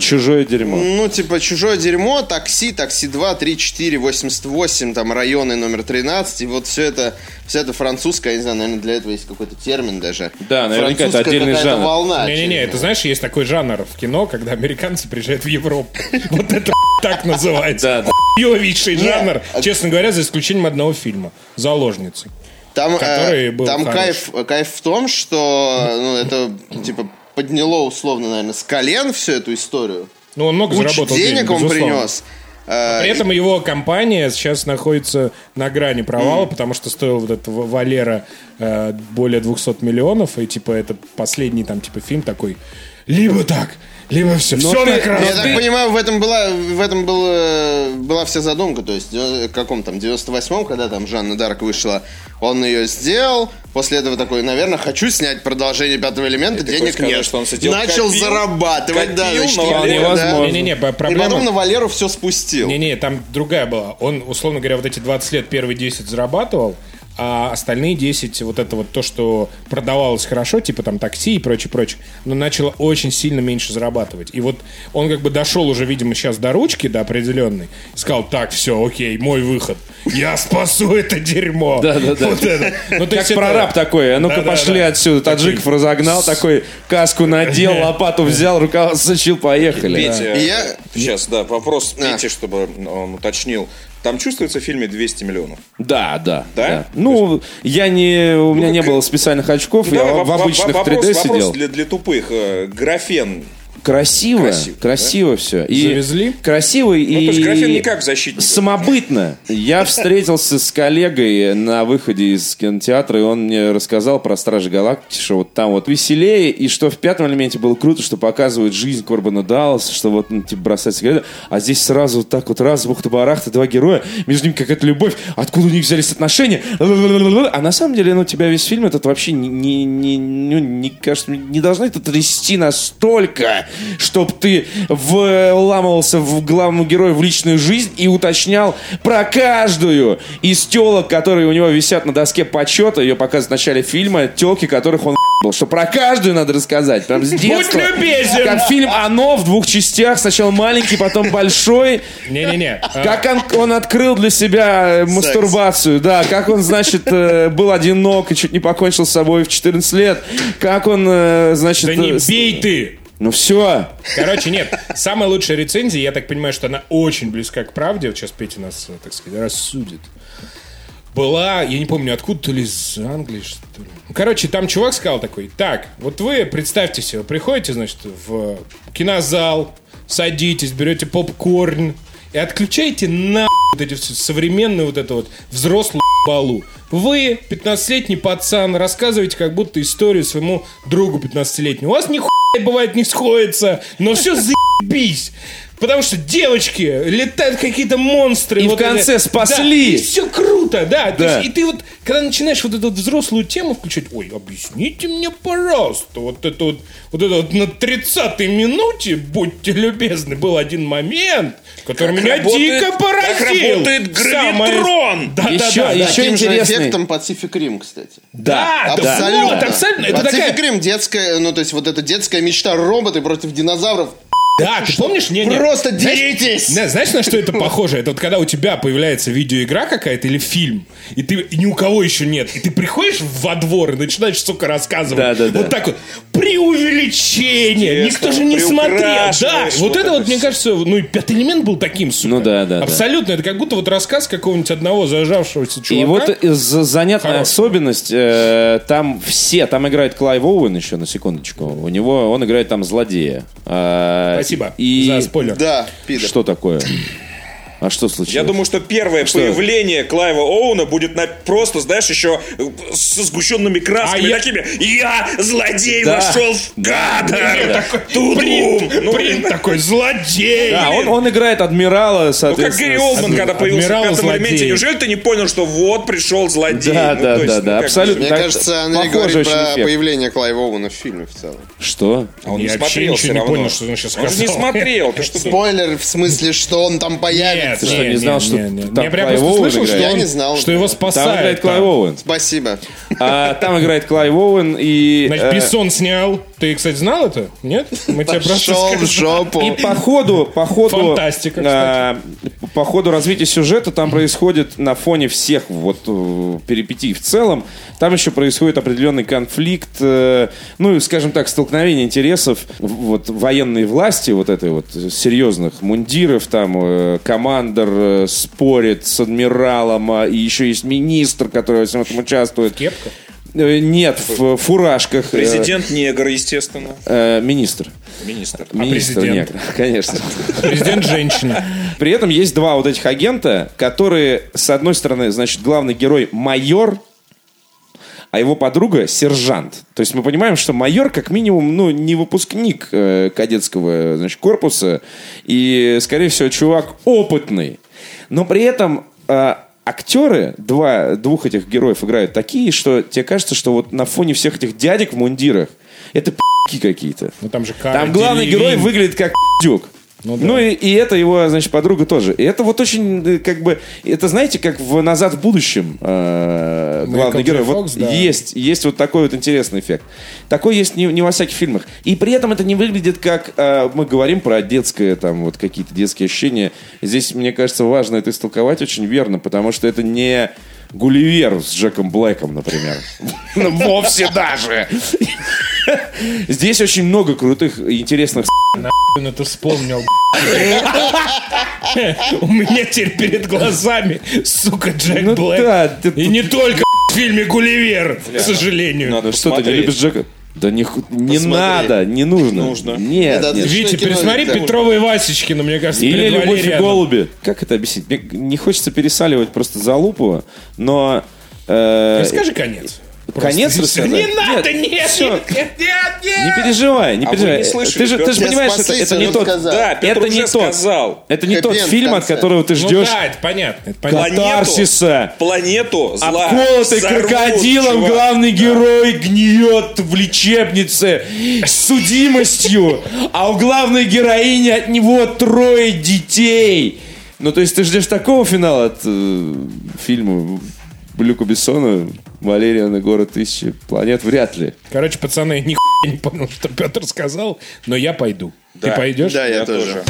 Чужое дерьмо. Ну, типа, чужое дерьмо, такси, такси 2, 3, 4, 88, там, районы номер 13, и вот все это, все это французское, я не знаю, наверное, для этого есть какой-то термин даже. Да, наверняка это Французская отдельный жанр. волна. Не-не-не, это знаешь, есть такой жанр в кино, когда американцы приезжают в Европу. Вот это (laughs) так называется. Да, да. Жанр, честно говоря, за исключением одного фильма «Заложницы». Там, э, который был там кайф, кайф в том, что ну, это, типа, подняло условно, наверное, с колен всю эту историю. Ну, он много Кучу заработал денег он безусловно. принес. Э, При этом его компания сейчас находится на грани провала, потому что стоил вот этот Валера э, более 200 миллионов, и типа это последний там типа фильм такой, либо так, либо все, все ты- на Я красном. так понимаю, в этом была, в этом был, э, была вся задумка. То есть, в каком там, 98-м, когда там Жанна Дарк вышла, он ее сделал. После этого такой, наверное, хочу снять продолжение пятого элемента, ты денег сказать, нет. что он сидел, Начал копил, зарабатывать, да, копил значит, на я- Валеру? да. Не-не-не, по- И проблема... потом на Валеру все спустил. Не-не, там другая была. Он, условно говоря, вот эти 20 лет первые 10 зарабатывал, а остальные 10, вот это вот то, что продавалось хорошо, типа там такси и прочее, прочее, но начало очень сильно меньше зарабатывать. И вот он как бы дошел уже, видимо, сейчас до ручки, до определенной, сказал, так, все, окей, мой выход. Я спасу это дерьмо. (laughs) Да-да-да. Вот это. Ну, то Как есть это- прораб такой, а ну-ка Да-да-да. пошли отсюда. Таджиков разогнал, такой каску надел, (laughs) лопату взял, рукава сучил, поехали. Петя, я- сейчас, да, вопрос А. Пете, чтобы он уточнил. Там чувствуется в фильме 200 миллионов. Да, да. Да? Ну, я не, у меня Ну, не было специальных очков, я Давай в воп- обычных вопрос, 3D вопрос сидел. для, для тупых. Э, Графен. Красиво, Красиво, красиво, все. И Завезли? Красиво и... Ну, то есть графен не как защитник. Самобытно. Я встретился с коллегой на выходе из кинотеатра, и он мне рассказал про Стражи Галактики, что вот там вот веселее, и что в пятом элементе было круто, что показывают жизнь Корбана Далласа, что вот, ну, типа, бросать сигареты, а здесь сразу вот так вот раз, бухта-барахта, два героя, между ними какая-то любовь, откуда у них взялись отношения, а на самом деле, ну, тебя весь фильм этот вообще не, не, не, ну, не кажется, не должны это трясти настолько, чтоб ты вламывался в главному герою в личную жизнь и уточнял про каждую из телок, которые у него висят на доске почета, ее показывают в начале фильма, телки, которых он был, что про каждую надо рассказать, прям с детства. любезен! Как фильм «Оно» в двух частях, сначала маленький, потом большой, Не-не-не. А, как он, он открыл для себя э, мастурбацию, да, как он, значит, э, был одинок и чуть не покончил с собой в 14 лет, как он, э, значит... Да не бей ты! Ну все, Короче, нет. Самая лучшая рецензия, я так понимаю, что она очень близка к правде. Вот сейчас Петя нас, э, так сказать, рассудит. Была, я не помню, откуда, то ли из Англии, что ли. Ну, Короче, там чувак сказал такой, так, вот вы, представьте себе, вы приходите, значит, в кинозал, садитесь, берете попкорн и отключаете на вот эти современные вот это вот взрослую балу. Вы, 15-летний пацан, рассказываете как будто историю своему другу 15-летнему. У вас ни бывает не сходится, но все заебись. Потому что девочки, летают какие-то монстры. И в вот конце это- спасли. Да, и все круто, да. То Да. есть, и ты вот, когда начинаешь вот эту вот взрослую тему включать, ой, объясните мне, пожалуйста, вот это вот, вот это вот на 30-й минуте, будьте любезны, был один момент, который меня работает- дико поразил. как работает Самое- гравитрон. Да, да, Еще- да, да. еще Таким же интересный- эффектом Pacific Rim, кстати. да, Да, да. Абсолютно. Вот, абсолютно. Это Pacific такая- Rim детская, ну то есть вот эта детская мечта роботы против динозавров. Да, ты помнишь? Не, не. Просто Знаешь- деритесь! Не, знаешь, на что это похоже? Это вот когда у тебя появляется видеоигра какая-то или фильм, и ты и ни у кого еще нет, и ты приходишь во двор и начинаешь, сука, рассказывать. Да-да-да. Вот так вот. Преувеличение. Никто же не смотрел. Да, вот вот это вот, мне кажется, ну и пятый элемент был таким, сука. Ну да, да, да. Абсолютно. Это как будто вот рассказ какого-нибудь одного зажравшегося чувака. И вот занятная Хорошего. особенность, э, там все, там играет Клайв Оуэн еще на секундочку, у него, он играет там злодея. А, Спасибо и за спойлер. Да, пидор. Что такое? А что случилось? Я думаю, что первое Что? появление Клайва Оуэна будет на просто, знаешь, еще со сгущенными красками А я- такими. Я злодей Да. вошел в кадр. Тудум. Принт, Ну, принт такой, злодей. Да, он, он играет адмирала, Ну, как соответственно. Гэри Олдман, когда появился в адмирал пятом злодей. элементе. Неужели ты не понял, что вот пришел злодей? Да, Ну, да, есть, да, ну, да, абсолютно. Мне Так, кажется, похоже говорит про эффект. появление Клайва Оуэна в фильме в целом. Что? А он не Я вообще смотрел все не равно. понял, что он сейчас Он же не сказал. смотрел. (laughs) Спойлер в смысле, что он там Нет, появится. что, не знал, что там Я прям просто Оуэн слышал, что он, Я не знал. что его Там спасают. играет Клайв там. Оуэн. Спасибо. А, там играет Клайв Оуэн и... Значит, э, Бессон снял. Ты, кстати, знал это? Нет? Мы тебе просто в жопу. И по ходу, по ходу, Фантастика, а, по ходу развития сюжета там происходит на фоне всех вот э, перипетий в целом, там еще происходит определенный конфликт, э, ну, скажем так, столкновение интересов вот военной власти, вот этой вот серьезных мундиров, там э, командор э, спорит с адмиралом, а, и еще есть министр, который во всем этом участвует. Кепка? Э, Нет, в фуражках. э, Президент негр, естественно. э, министр. Министр. Министр президент? негр, конечно. Президент женщина. При этом есть два вот этих агента, которые, с одной стороны, значит, главный герой майор, а его подруга сержант. То есть мы понимаем, что майор как минимум, ну, не выпускник э, кадетского, значит, корпуса, и, скорее всего, чувак опытный. Но при этом э, актеры, два, двух этих героев играют такие, что тебе кажется, что вот на фоне всех этих дядек в мундирах это пи***ки какие-то. Ну там же Там главный Делевин. герой выглядит как пи***дюк. Ну Ну, да. и, и это его, значит, подруга тоже. И это вот очень, э, как бы, это знаете, как в «Назад в будущем» э, главный герой. Вот Фокс, да. есть, есть вот такой вот интересный эффект. Такой есть не, не во всяких фильмах. И при этом это не выглядит как, э, мы говорим про детское, там, вот какие-то детские ощущения. Здесь, мне кажется, важно это истолковать очень верно, потому что это не Гулливер с Джеком Блэком, например. Ну, (laughs) Вовсе даже. Здесь очень много крутых и интересных Блин, это вспомнил. У меня теперь перед глазами, сука, Джек Ну Блэк. да, ты- И не только в фильме «Гулливер», к сожалению. Надо Что, ты не любишь Джека? Да не, не Посмотри. надо, не нужно. Нужно. Нет, Это нет. Витя, кино, пересмотри да. Петрова и Васечкина, мне кажется, Или перед «Любовь и голуби». Как это объяснить? Мне не хочется пересаливать просто за лупу, но... э, Расскажи конец. Просто. Конец рассказать? Не надо, Нет, нет, всё. нет, нет, нет, Не переживай, не А переживай. не слышали, ты же, ты же понимаешь, что это не тот... сказал. Да, Петр это уже не тот. сказал. Это не тот фильм, от которого ты Ну ждешь да, это понятно. это понятно. катарсиса. Планету зла Обколотый взорвут, крокодилом чувак. главный герой гниет в лечебнице с судимостью, а у главной героини от него трое детей. Ну, то есть ты ждешь такого финала от э, фильма Люка Бессона «Валериан и город тысячи планет»? Вряд ли. Короче, пацаны, (laughs) нихуя не понял, что Петр сказал, но я пойду. Ты Да. пойдешь? Да, я, Я тоже. тоже.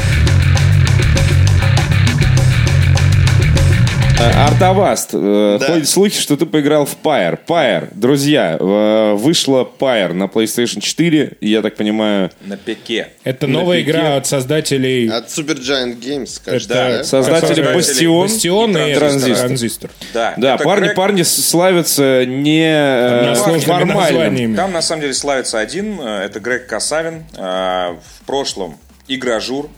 Э, Артаваст, э, Да. ходят слухи, что ты поиграл в Pyre. Pyre, друзья, э, вышла Pyre на PlayStation 4, и я так понимаю, На пике. Это новая пике. игра от создателей... От Super Giant Games, кажется. Это да? Создатели Бастион Бастион и и Транзистор. Транзистор. Да, Да, парни, Грег- парни славятся не э, формальным. названиями. Там на самом деле славится один, это Грег Касавин. В прошлом игражур.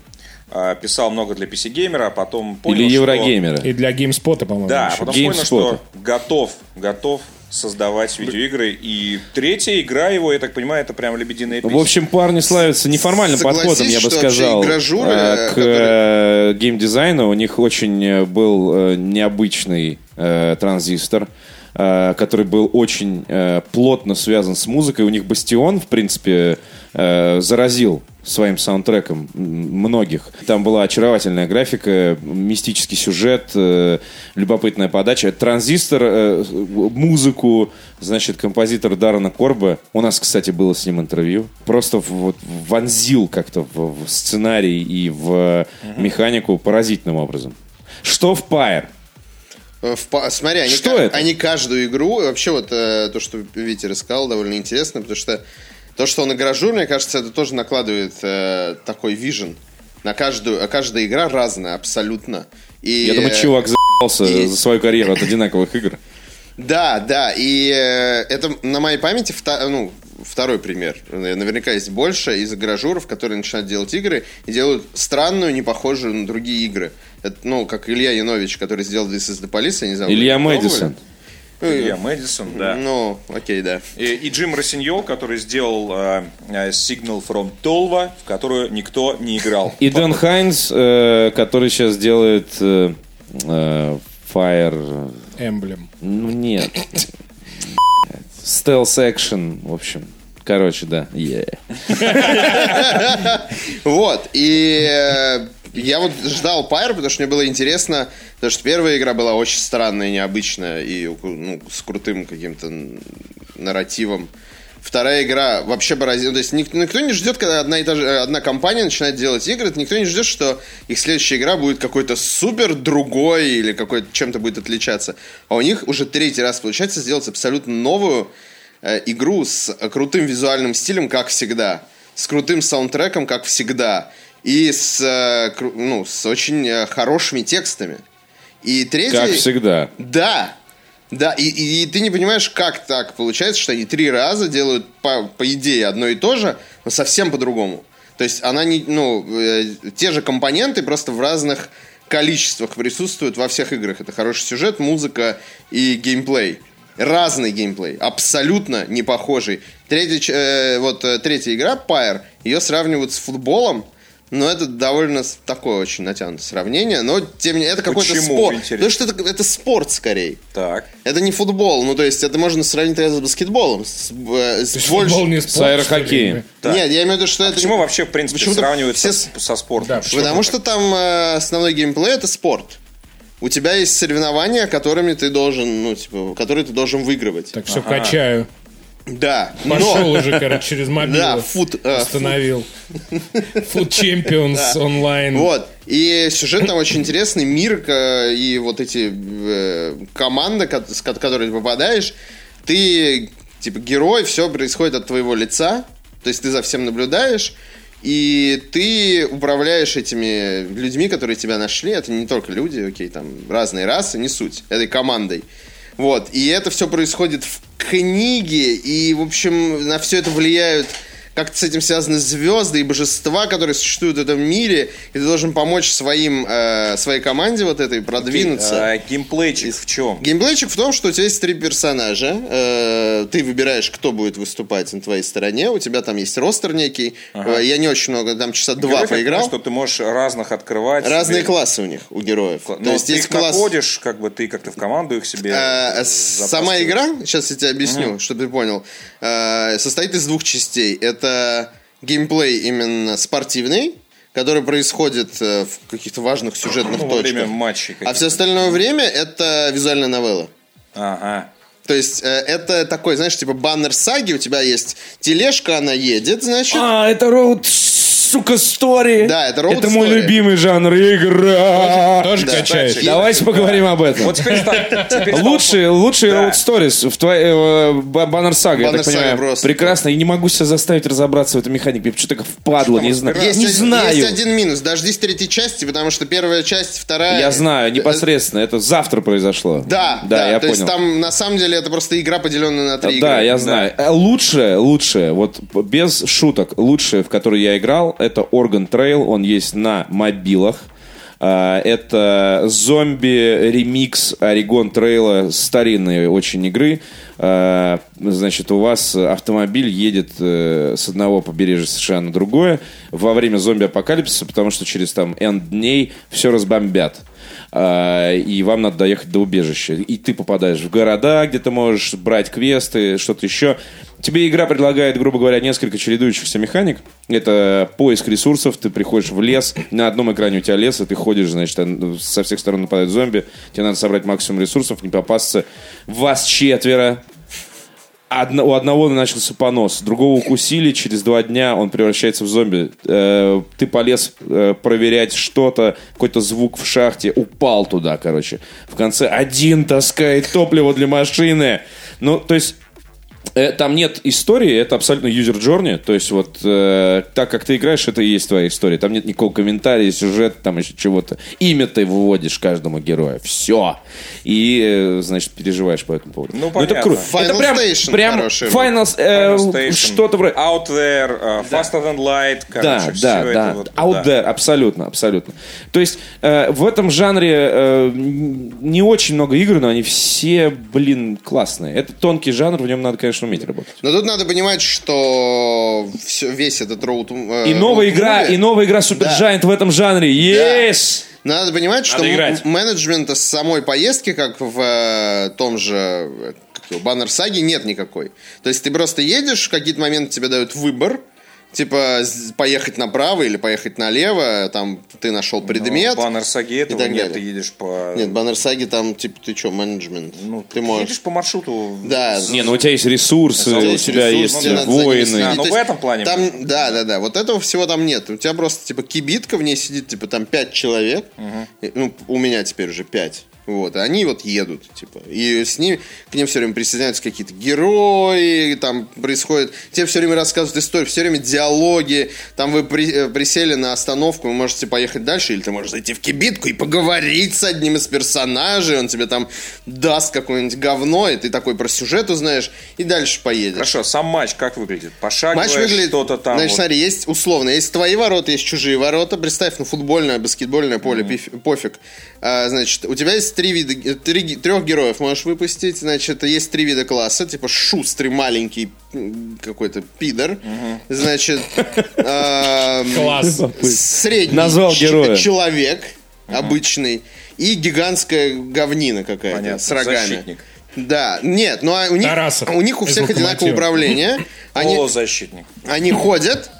Э, Писал много для PC геймера, а потом понял, Или что- Еврогеймера. И для GameSpot, по-моему. Да, а еще. потом понял, GameSpot. что готов, готов создавать видеоигры. И третья игра его, я так понимаю, это прям «Лебединая песня». В общем, парни славятся неформальным Согласись, подходом, я бы что сказал, вообще игражуры, э, к которые- э, геймдизайну. У них очень был необычный э, транзистор, который был очень э, плотно связан с музыкой. У них Бастион, в принципе, э, заразил своим саундтреком многих. Там была очаровательная графика, мистический сюжет, э, любопытная подача. Транзистор, э, музыку, значит, композитор Даррена Корба. У нас, кстати, было с ним интервью. Просто вот вонзил как-то в, в сценарий и в механику поразительным образом. Что в? Э, в Смотри, они, Что ка- это? они каждую игру, вообще вот э, то, что Витя рассказал, довольно интересно, потому что то, что он игражур, мне кажется, это тоже накладывает э, такой вижен. На каждую, а каждая игра разная абсолютно. И, Я думаю, э, чувак за***ался и- за свою карьеру от одинаковых игр. Да, да, и э, это на моей памяти вта- ну, второй пример. Наверняка есть больше из гаражуров, которые начинают делать игры и делают странную, не похожую на другие игры. Это, ну, как Илья Янович, который сделал This is the Police, я не знаю. Илья пробовали? Мэдисон. Ну, и- Илья Мэдисон, да. Ну, окей, да. И, и Джим Рассиньол, который сделал э, э, Signal from Tolva, в которую никто не играл. И Дэн Хайнс, э, который сейчас делает э, э, Fire... Эмблем. Ну, нет. Стелс экшен, в общем. Короче, да. Yeah. (laughs) Вот, и э, Я вот ждал Пайр, потому что мне было интересно, потому что первая игра была очень странная, необычная и ну, с крутым каким-то нарративом. Вторая игра вообще поразила. То есть ник- никто не ждет, когда одна, и та же, э, одна компания начинает делать игры, никто не ждет, что их следующая игра будет какой-то супер другой или какой-то чем-то будет отличаться. А у них уже третий раз получается сделать абсолютно новую э, игру с крутым визуальным стилем, как всегда, с крутым саундтреком, как всегда, и с, э, ну, с очень э, хорошими текстами. И третий... Как всегда. Да. Да, и, и- и ты не понимаешь, как так получается, что они три раза делают, по, по идее, одно и то же, но совсем по-другому. То есть она не, ну, э, те же компоненты, просто в разных количествах присутствуют во всех играх. Это хороший сюжет, музыка и геймплей. Разный геймплей, абсолютно не похожий. Третья, э, вот третья игра, Pyre, ее сравнивают с футболом, но это довольно такое очень натянутое сравнение. Но, тем не менее, это какой-то Почему? спорт. Интересно. Потому что это, это спорт скорее. Так. Это не футбол, ну то есть это можно сравнить с баскетболом. С, э, с То есть больше- футбол не спорт, С аэрохоккеем. ли? Нет, я имею в виду, что это... Почему вообще, в принципе, Почему-то сравнивают все со, со спортом? Да, Потому что там э, основной геймплей это спорт. У тебя есть соревнования, которыми ты должен, ну, типа, которые ты должен выигрывать. Так, все, качаю. Да. Пошел Но, уже, короче, через мобилу. да, фут, э, Установил. Food Champions онлайн. Вот. И сюжет там очень интересный. Мир и вот эти э, команды, ко- с ко- которые ты попадаешь, ты, типа, герой, все происходит от твоего лица. То есть ты за всем наблюдаешь. И ты управляешь этими людьми, которые тебя нашли. Это не только люди, окей, там разные расы, не суть. Этой командой. Вот. И это все происходит в книге. И, в общем, на все это влияют как-то с этим связаны звезды и божества, которые существуют в этом мире, и ты должен помочь своим, э, своей команде вот этой продвинуться. А, геймплейчик в чем? Геймплейчик в том, что у тебя есть три персонажа. Э, ты выбираешь, кто будет выступать на твоей стороне. У тебя там есть ростер некий. Э, я не очень много, там часа два Героев, поиграл. понимаю, что ты можешь разных открывать. Разные себе. классы у них, у героев. Ну, То есть ты есть их класс... находишь, как бы ты как-то в команду их себе... Э, запасываешь. Сама игра, сейчас я тебе объясню, чтобы ты понял, э, состоит из двух частей. Это геймплей именно спортивный, который происходит э, в каких-то важных сюжетных Ну, во время точках. матчей. А все остальное время это визуальная новелла. Ага. То есть э, это такой, знаешь, типа баннер саги, у тебя есть тележка, она едет, значит. А, это роуд, сука, стори. Да, это road Это мой story. любимый жанр игра. Тоже Да. качаешь. И- Давайте поговорим об этом. Вот теперь, теперь Лучшие, лучшие Да. Road Stories в твоей э, Ба- Баннер Сага, я так понимаю, просто. прекрасно. И не могу себя заставить разобраться в этой механике. Мне что-то впадло, не знаю. Есть, Не один, знаю. есть один минус. Дождись третьей части, потому что первая часть, вторая... Я знаю, непосредственно. Это завтра произошло. Да, да, я то понял. есть там на самом деле это просто игра, поделенная на три Да, игры. я знаю. Лучшее, лучшее, вот без шуток, лучшее, в которое я играл, это Organ Trail. Он есть на мобилах. А, Это зомби-ремикс Орегон Трейла старинной очень игры. А, Значит, у вас автомобиль едет э, с одного побережья США на другое во время зомби-апокалипсиса, потому что через там N дней все разбомбят. А, и вам надо доехать до убежища. И ты попадаешь в города, где ты можешь брать квесты, что-то еще. Тебе игра предлагает, грубо говоря, несколько чередующихся механик. Это поиск ресурсов, ты приходишь в лес, на одном экране у тебя лес, и ты ходишь, значит, со всех сторон нападают зомби, тебе надо собрать максимум ресурсов, не попасться. Вас четверо, Одно- у одного начался понос, другого укусили, через два дня он превращается в зомби. Э, ты полез э, проверять что-то, какой-то звук в шахте, упал туда, короче. В конце один таскает топливо для машины. Ну, то есть Там нет истории, это абсолютно user journey. То есть вот э, так, как ты играешь, это и есть твоя история. Там нет никакого комментария, сюжета, там еще чего-то. Имя ты выводишь каждому герою. Все. И, э, значит, переживаешь по этому поводу. Ну, это понятно. круто. Final это прям, Station прям хороший. Final, э, Final Station, что-то вроде... Out There, uh, Faster Than Light, короче, Да, всё да, это да. вот, Out да. there, абсолютно, абсолютно. То есть э, в этом жанре э, не очень много игр, но они все, блин, классные. Это тонкий жанр, в нем надо, конечно, уметь работать. Но тут надо понимать, что всё- весь этот роут... э, И новая игра, и новая игра Super Giant в этом жанре. Yes! Надо понимать, что Надо м- играть. менеджмента с самой поездки, как в э, том же э, как его, Баннер Саге, нет никакой. То есть ты просто едешь, в какие-то моменты тебе дают выбор, типа поехать направо или поехать налево, там ты нашел предмет. Ну, баннер саги этого так нет, далее. ты едешь по... Нет, баннер саги там, типа, ты что, менеджмент? ну, ты можешь. едешь по маршруту. Да, Не, ну у тебя есть ресурсы, У тебя есть ресурс, есть воины. следить. А, ну То в этом плане. Там, да, да, да. Вот этого всего там нет. У тебя просто типа кибитка, в ней сидит типа там пять человек. И, Ну, у меня теперь уже пять. Вот, и они вот едут, типа, и с ними, к ним все время присоединяются какие-то герои, там происходит, тебе все время рассказывают историю, все время диалоги, там вы при- э, присели на остановку, вы можете поехать дальше, или ты можешь зайти в кибитку и поговорить с одним из персонажей, он тебе там даст какое-нибудь говно, и ты такой про сюжет узнаешь, и дальше поедешь. Хорошо, сам матч как выглядит? Пошаговое Матч выглядит, что-то там. значит, вот. смотри, есть условно, есть твои ворота, есть чужие ворота. Представь, ну, футбольное, баскетбольное поле, пиф- пофиг. А, значит, у тебя есть три вида, э, три, трех героев можешь выпустить. Значит, есть три вида класса, типа шустрый маленький какой-то пидор. Значит, ам, (laughs) Класс. средний Назвал ч- героя. человек обычный и гигантская говнина какая-то с рогами. защитник. Да, нет, ну а у них, Тарасов у них у всех одинаковое управление. (laughs) Они, Полузащитник. они ходят,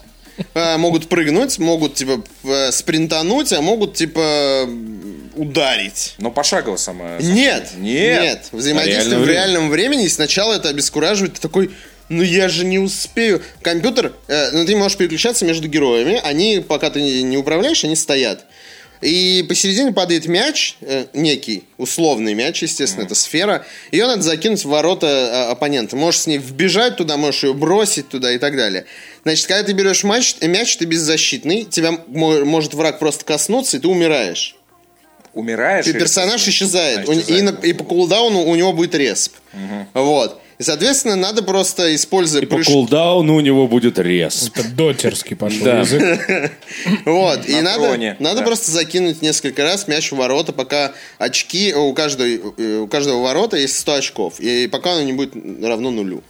э, могут прыгнуть, могут типа э, спринтануть, а могут типа ударить. Но пошагово самое. Нет, Нет. нет. Взаимодействие реальное в время. реальном времени, и сначала это обескураживает. Ты такой, ну я же не успею. Компьютер, э, ну ты можешь переключаться между героями, они, пока ты не, управляешь, они стоят. И посередине падает мяч, э, некий, условный мяч, естественно, это сфера. Ее надо закинуть в ворота э, оппонента. Можешь с ней вбежать туда, можешь ее бросить туда и так далее. Значит, когда ты берешь мяч, э, мяч ты беззащитный, тебя мо- может враг просто коснуться, и ты умираешь. Умираешь? И или- персонаж исчезает. А, У- И, и по кулдауну у него будет респ. Вот. И, соответственно, надо просто, используя И по прыж- кулдауну у него будет рез. Это дотерский пошел Да. язык. (laughs) Вот. И На надо, надо просто закинуть несколько раз мяч в ворота, пока очки... У, каждой, э, у каждого ворота есть 100 очков. И пока оно не будет равно нулю.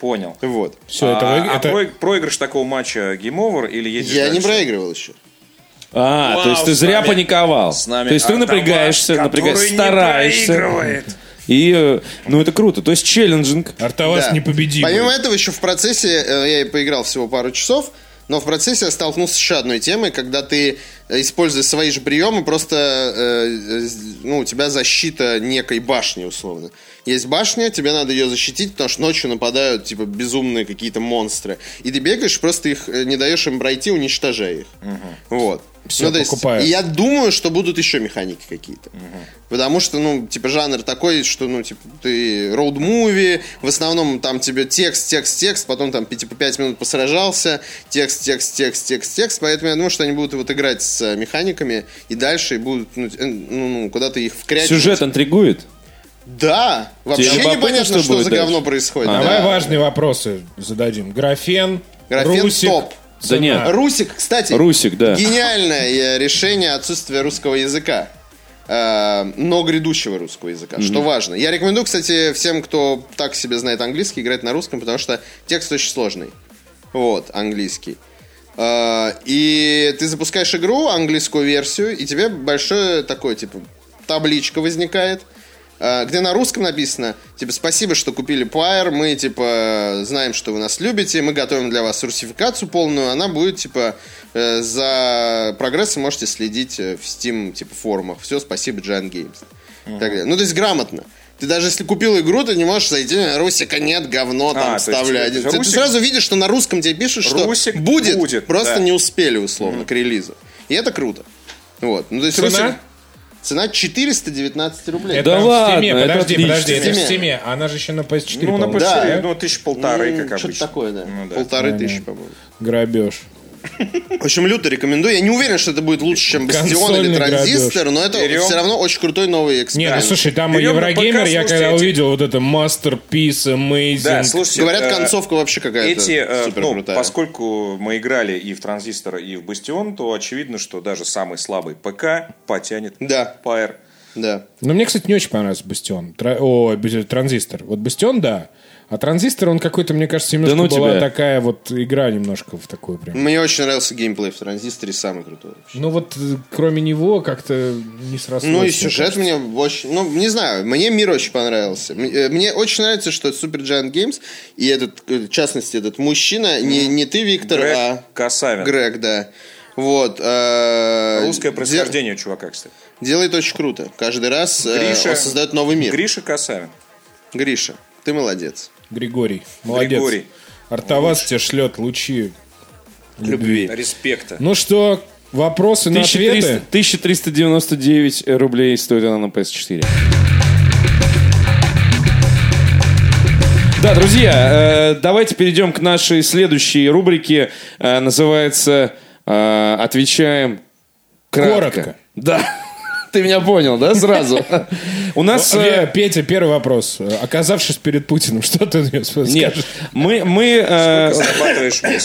Понял. Вот. Все, это, а, а это- про- проигрыш такого матча game over или едешь Я не проигрывал еще. А, Вау, то есть ты зря нами- паниковал. С нами То есть ты напрягаешься, напрягаешься, стараешься. проигрывает. И, э, ну, это круто. То есть challenging. Артавас Да. непобедимый. Помимо этого, еще в процессе, э, я и поиграл всего пару часов, но в процессе я столкнулся с еще одной темой, когда ты, используя свои же приемы, просто э, ну, у тебя защита некой башни, условно. Есть башня, тебе надо ее защитить, потому что ночью нападают, типа, безумные какие-то монстры. И ты бегаешь, просто их не даешь им пройти, уничтожая их. Вот. Всё, Ну, то есть, я думаю, что будут еще механики какие-то. Потому что, ну, типа, жанр такой, что, ну, типа, ты роуд-муви, в основном там тебе текст, текст, текст, потом там, типа, 5 минут посражался, текст, текст, текст, текст, текст, поэтому я думаю, что они будут вот играть с э, механиками и дальше и будут, ну, э, ну, ну, куда-то их вкрячивать. Сюжет интригует. Да! Вообще любопытно, непонятно, что что, за дальше? говно происходит. А. Давай Да. важные вопросы зададим. Графен, Графен Русик, топ. Да нет. Русик, кстати, Русик, да. гениальное э, решение отсутствия русского языка. Э, но грядущего русского языка, что важно. Я рекомендую, кстати, всем, кто так себе знает английский, играть на русском, потому что текст очень сложный. Вот, английский. Э, И ты запускаешь игру, английскую версию, и тебе большое такое, типа, табличка возникает, где на русском написано, типа, спасибо, что купили Pyre, мы, типа, знаем, что вы нас любите, мы готовим для вас русификацию полную, она будет, типа, э, за прогрессом можете следить э, в Steam, типа, форумах. Все, спасибо, Giant Games. И так далее. Ну, то есть грамотно. Ты даже если купил игру, ты не можешь зайти, Русика нет, говно, там, А, то есть, ставлю э, один. Ты- Ты, Русик- сразу видишь, что на русском тебе пишут, что Русик будет, будет, просто да. не успели, условно, к релизу. И это круто. Вот. Ну, то есть Цена? Русик- Цена 419 рублей. Это Да в ладно, Steam, это подожди, отлично. подожди, это в Steam. Она же еще на PS4, Ну, на по-моему. PC, Да. ну, тысяч полторы, Ну, как Что-то обычно. такое, да. Ну, да. Полторы тысячи, по-моему. Грабеж. В общем, люто рекомендую. Я не уверен, что это будет лучше, чем Бастион или Транзистор, но это Берем. все равно очень крутой новый Не, эксперимент. ну слушай, там Берем Еврогеймер, я когда эти- увидел вот это Masterpiece, Amazing. Да, слушайте, Говорят, э, концовка вообще какая-то Эти, э, супер ну, крутая. поскольку мы играли и в Транзистор, и в Бастион, то очевидно, что даже самый слабый ПК потянет Да. Pyre. Да. Но мне, кстати, не очень понравился Бастион. Тра- О, Транзистор. Вот Бастион, да. А Транзистор, он какой-то, мне кажется, немножко ну была тебя. такая вот игра немножко в такую прям. Мне очень нравился геймплей в транзисторе, самый крутой вообще. Ну вот э, кроме него как-то не срослось. Ну и сюжет мне очень, ну не знаю, мне мир очень понравился. Э, Мне очень нравится, что это Super Giant Games и этот, э, в частности, этот мужчина, не, не ты, Виктор, Грег а Касавин. Грег, да. Вот. э, Русское де- происхождение у чувака, кстати. делает очень круто. Каждый раз э, Гриша- он создает новый мир. Гриша Касавин. Гриша, ты молодец. Григорий. Молодец. Григорий. Артоваз тебе шлет лучи любви. Респекта. Ну что, вопросы на 1300 ответы? 1399 рублей стоит она на PS4. Да, друзья, э, давайте перейдем к нашей следующей рубрике. Э, называется э, «Отвечаем кратко». Коротко. Да. Ты меня понял, да, сразу? У нас... э, Э, Петя, первый вопрос. Оказавшись перед Путиным, что ты мне скажешь? Нет, мы, мы, э,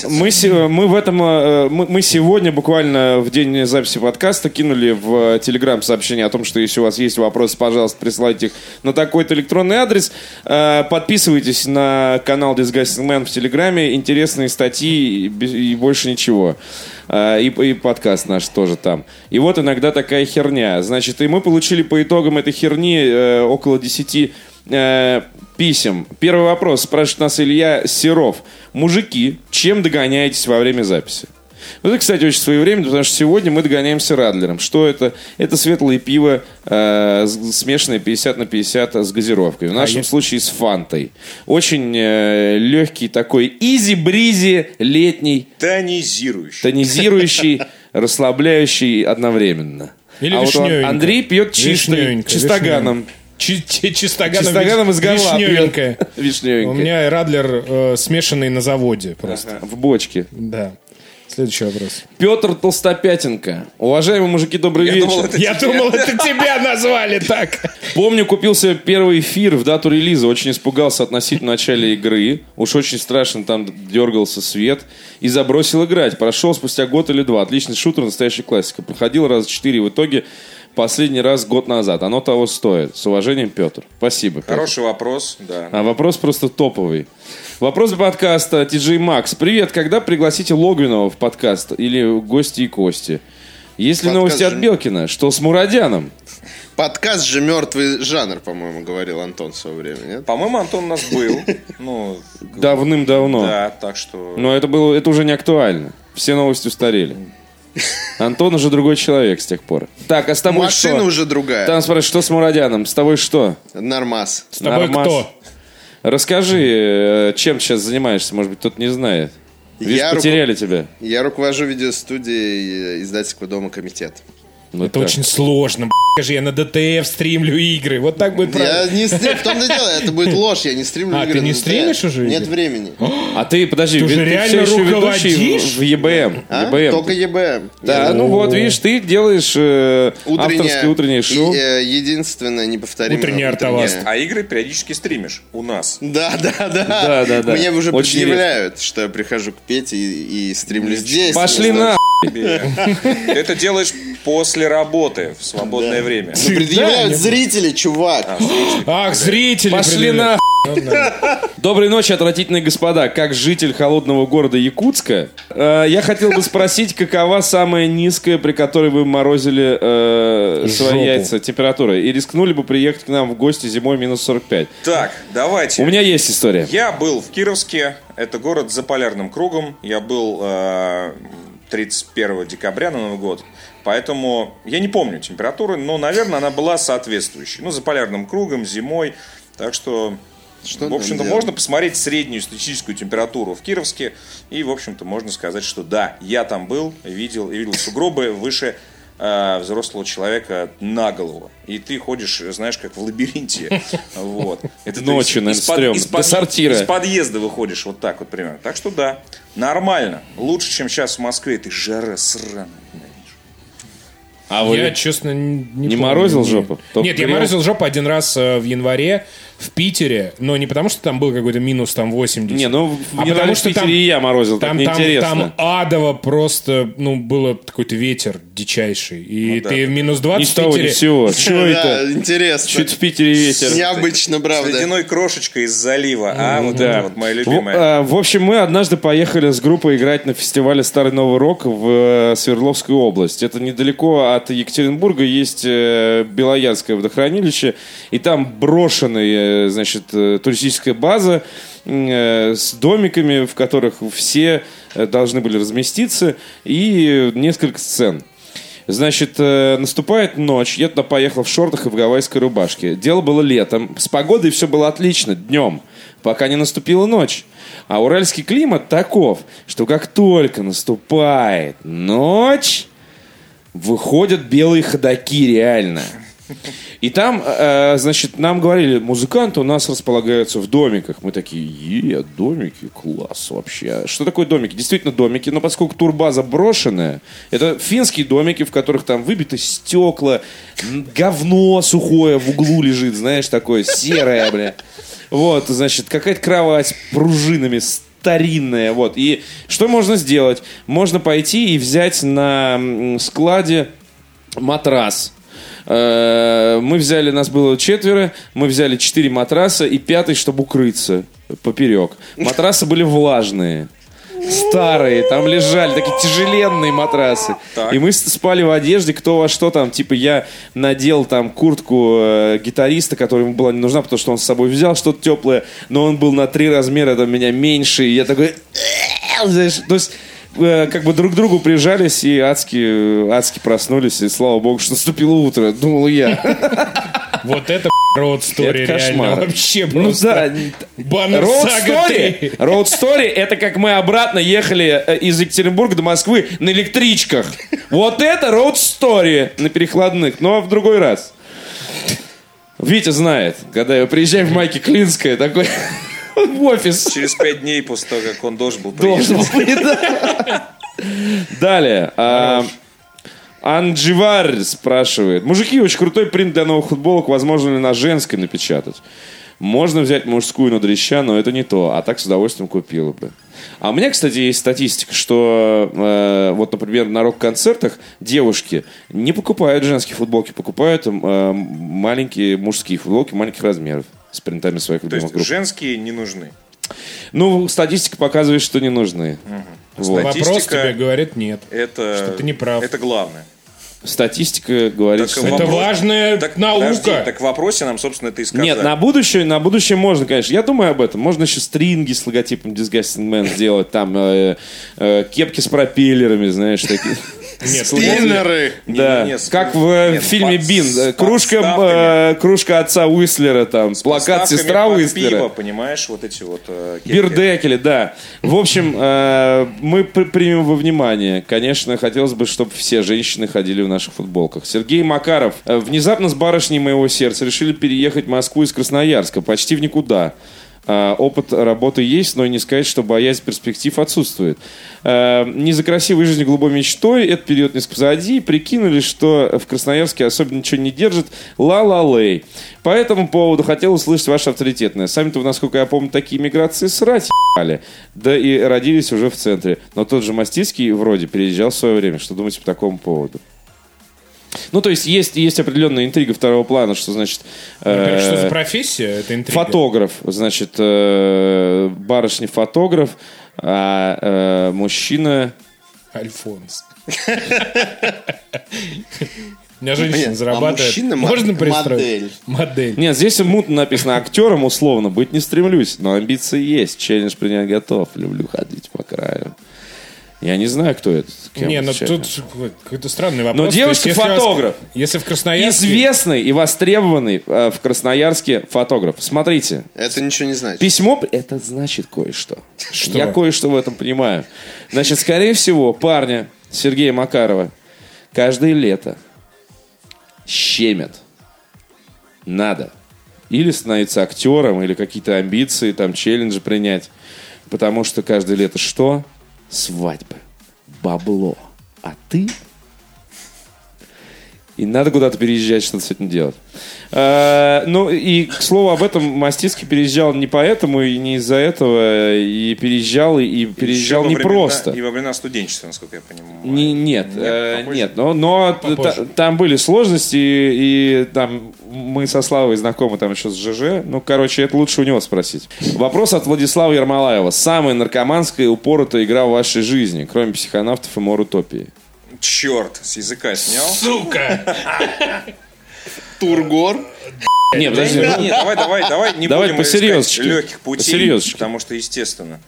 мы, мы в этом, э, мы, мы сегодня буквально в день записи подкаста кинули в Телеграм сообщение о том, что если у вас есть вопросы, пожалуйста, присылайте их на такой-то электронный адрес. Подписывайтесь на канал Disgusting Man в Телеграме. Интересные статьи и больше ничего. Э, И, и подкаст наш тоже там. И вот иногда такая херня. Значит, и мы получили по итогам этой херни э, около 10 э, писем. Первый вопрос спрашивает нас Илья Серов. Мужики, чем догоняетесь во время записи? Ну, это, кстати, очень своевременно, потому что сегодня мы догоняемся Радлером. Что это? Это светлое пиво, э, смешанное 50 на 50 с газировкой. В нашем я- случае с фантой. Очень э, легкий такой изи-бризи летний, Тонизирующий. тонизирующий, (laughs) расслабляющий одновременно. Или а вот он-. Андрей пьет чистый, чистоганом. Чи- чи- Чистоганом, Чистоганом из горла вишневенькое. пьет. (laughs) Вишневенькое. У меня Радлер э, смешанный на заводе просто. В бочке. Да. Следующий вопрос. Петр Толстопятенко. Уважаемые мужики, добрый вечер. думал, это Я думал, это тебя назвали так. Помню, купился первый эфир в дату релиза. Очень испугался относительно начала игры. Уж очень страшно там дергался свет. И забросил играть. Прошел спустя год или два. Отличный шутер, настоящая классика. Проходил раз четыре. В итоге последний раз год назад. Оно того стоит. С уважением, Петр. Спасибо. Петр. Хороший вопрос, да. А вопрос просто топовый. Вопрос подкаста TJ Макс. Привет, когда пригласите Логвинова в подкаст? Или гости и кости? Есть ли Подкаст новости от же- Белкина? Что с Мурадяном? Подкаст же мертвый жанр, по-моему, говорил Антон в свое время, нет? По-моему, Антон у нас был. (laughs) Ну, Давным-давно. да, так что... Но это было, это уже не актуально. Все новости устарели. Антон уже другой человек с тех пор. Так, а с тобой Машина что? уже другая. Там спрашивают, что с Мурадяном? С тобой что? Нормас. С тобой Нормас. кто? Расскажи, э, чем ты сейчас занимаешься? Может быть, кто-то не знает. Видишь, Я руку- потеряли тебя. Я руковожу видеостудией э, издательского дома «Комитет». Ну, Это так. очень сложно, б***ь. Скажи, я на ДТФ стримлю игры. Вот так будет Я правильно. не стрим... В том-то дело, это будет ложь, я не стримлю А, игры ты на не стримишь уже Нет игры? времени. А ты, подожди, Ты ты реально все еще ведущий в, ЕБМ. А? ЕБМ. Только ЕБМ. Да, Нет, ну вот, видишь, ты делаешь э, утреннее шоу. и, э, единственное неповторимое Утренний артоваз. А игры периодически стримишь у нас. Да, да, да. Да, да, да. Мне уже Очень предъявляют, что я прихожу к Пете и, и стримлю здесь. Пошли на. Ты это делаешь после работы, в свободное время. Ну, предъявляют не- зрители, чувак. Ах, зрители. Пошли на. Доброй ночи, отвратительные господа. Как житель холодного города Якутска, э, я хотел бы спросить, какова самая низкая, при которой вы морозили э, свои Жопу. яйца температура? И рискнули бы приехать к нам в гости зимой минус 45? Так, давайте. У меня есть история. Я был в Кировске, это город за полярным кругом. Я был э, 31 декабря на Новый год. Поэтому я не помню температуры, но, наверное, она была соответствующей. Ну, за полярным кругом, зимой. Так что, Что в общем-то, можно посмотреть среднюю статистическую температуру в Кировске. И, в общем-то, можно сказать, что да, я там был, видел, и видел сугробы выше э, взрослого человека на голову. И ты ходишь, знаешь, как в лабиринте. (laughs) Вот. Это Ночью, из- наверное, из-под- стрёмно. из-под- До сортира. из подъезда выходишь вот так вот примерно. Так что да, нормально. Лучше, чем сейчас в Москве. Ты жара сраная. А вы Я, честно, не, не помню. морозил жопу? Только Нет, я морозил жопу один раз э, в январе в Питере, но не потому, что там был какой-то минус там 80. Не, ну, в а январе потому в что Питере там, и я морозил, так там, там, там адово просто, ну, было какой-то ветер дичайший. И ты в минус 20 Ни с в того, ни Питере... с сего. (laughs) Чё Да, это? интересно. Чуть в Питере ветер. Необычно, С правда. ледяной крошечкой из залива, а? Вот Да. это вот моя В, любимая. а, в общем, мы однажды поехали с группой играть на фестивале Старый Новый Рок в э, Свердловскую область. Это недалеко от Екатеринбурга есть э, Белоярское водохранилище, и там брошенная, э, значит, э, туристическая база э, с домиками, в которых все э, должны были разместиться, и несколько сцен. Значит, э, наступает ночь, я туда поехал в шортах и в гавайской рубашке. Дело было летом, с погодой все было отлично, днем, пока не наступила ночь. А уральский климат таков, что как только наступает ночь, выходят белые ходаки реально. (laughs) И там, э, значит, нам говорили, музыканты у нас располагаются в домиках. Мы такие, е, домики, класс вообще. Что такое домики? Действительно домики, но поскольку турбаза брошенная, это финские домики, в которых там выбиты стекла, говно сухое в углу лежит, знаешь, такое серое, бля. Вот, значит, какая-то кровать пружинами, старинная, вот. И что можно сделать? Можно пойти и взять на складе матрас. Э, Мы взяли, нас было четверо, мы взяли четыре матраса и пятый, чтобы укрыться поперек. Матрасы были влажные. Старые, там лежали такие тяжеленные матрасы. Так. И мы спали в одежде, кто во что там. Типа я надел там куртку э, гитариста, которая ему была не нужна, потому что он с собой взял что-то теплое, но он был на три размера там, меня меньше. И я такой... Знаешь, то есть э, как бы друг к другу прижались и адски, адски проснулись. И слава богу, что наступило утро, думал я. Вот это роуд стори Это реально вообще Ну просто. да, Баннер Road Story, 3. Road Story это как мы обратно ехали э, из Екатеринбурга до Москвы на электричках. Вот это Road Story на перекладных, но в другой раз. Витя знает, когда я приезжаю в майке Клинская, такой в офис. Через пять дней после того, как он должен был приехать. Должен быть, да. Далее. а, Андживар спрашивает. Мужики, очень крутой принт для новых футболок. Возможно ли на женской напечатать? Можно взять мужскую на дрища, но это не то. А так с удовольствием купила бы. А у меня, кстати, есть статистика, что э, вот, например, на рок-концертах девушки не покупают женские футболки, покупают э, маленькие мужские футболки маленьких размеров с принтами своих То любимых есть групп. женские не нужны. Ну, статистика показывает, что не нужны. Вот. Вопрос Статистика- тебе говорит нет. Это, Что ты не прав. Это главное. Статистика говорит, Так что... вопрос- Это важная Так, наука. подожди, так в вопросе нам, собственно, это и сказали. Нет, на будущее, на будущее можно, конечно. Я думаю об этом. Можно еще стринги с логотипом Disgusting Man сделать. Там э, э, кепки с пропеллерами, знаешь, такие. Нет, Спиннеры. Да, не, с- как в э, нет, фильме под- Бин. с Э, Кружка, э, кружка отца Уислера, там, плакат Поставками сестра под Уислера. пиво, понимаешь, вот эти вот э. Бирдекели, да. В общем, э, мы при- примем во внимание. Конечно, хотелось бы, чтобы все женщины ходили в наших футболках. Сергей Макаров. э, Внезапно с барышней моего сердца решили переехать в Москву из Красноярска. Почти в никуда. Э, Опыт работы есть, но не сказать, что боязнь перспектив отсутствует. Э, Не за красивой жизнью голубой мечтой, этот период несколько позади, прикинули, что в Красноярске особенно ничего не держит. Ла-ла-лей. По этому поводу хотел услышать ваше авторитетное. Сами-то, насколько я помню, такие миграции срать ебали. Да и родились уже в центре. Но тот же Мастицкий вроде переезжал в свое время. Что думаете по такому поводу? Ну, то есть, есть, есть определенная интрига второго плана, что значит... Во-первых, что э, за профессия? Это интрига. Фотограф, значит, э, барышня фотограф, а э, мужчина... Альфонс. У меня женщина Нет, а зарабатывает. мужчина мо- Можно пристроить? модель. Модель. Нет, здесь мутно написано актером условно, быть не стремлюсь, но амбиции есть, челлендж принять готов, люблю ходить по краю. Я не знаю, кто это. Не, ну тут какой-то странный вопрос. Но То есть, девушка если. Если в Красноярске... Известный и востребованный э, в Красноярске фотограф. Смотрите, Это ничего не значит. Письмо, это значит кое-что. Что? Я кое-что в этом понимаю. Значит, скорее всего, парня Сергея Макарова каждое лето щемят. Надо. Или становиться актером, или какие-то амбиции, там, челленджи принять. Потому что каждое лето что? Свадьбы. Бабло. А ты И надо куда-то переезжать, что-то с этим делать. Э, ну, и, к слову, об этом Мастицкий переезжал не поэтому и не из-за этого. И переезжал, и переезжал Еще не просто. И во времена студенчества, насколько я понимаю. Не- нет, э, попозже? нет, но, но Попозже. та- там были сложности, и, там мы со Славой знакомы там еще с ЖЖ. Ну, короче, это лучше у него спросить. Вопрос от Владислава Ермолаева. Самая наркоманская и упоротая игра в вашей жизни, кроме психонавтов и морутопии? Черт, с языка снял. Сука! Тургор. Нет, подожди. Нет, нет, давай, давай, давай, не Давай будем искать легких путей, потому что, естественно.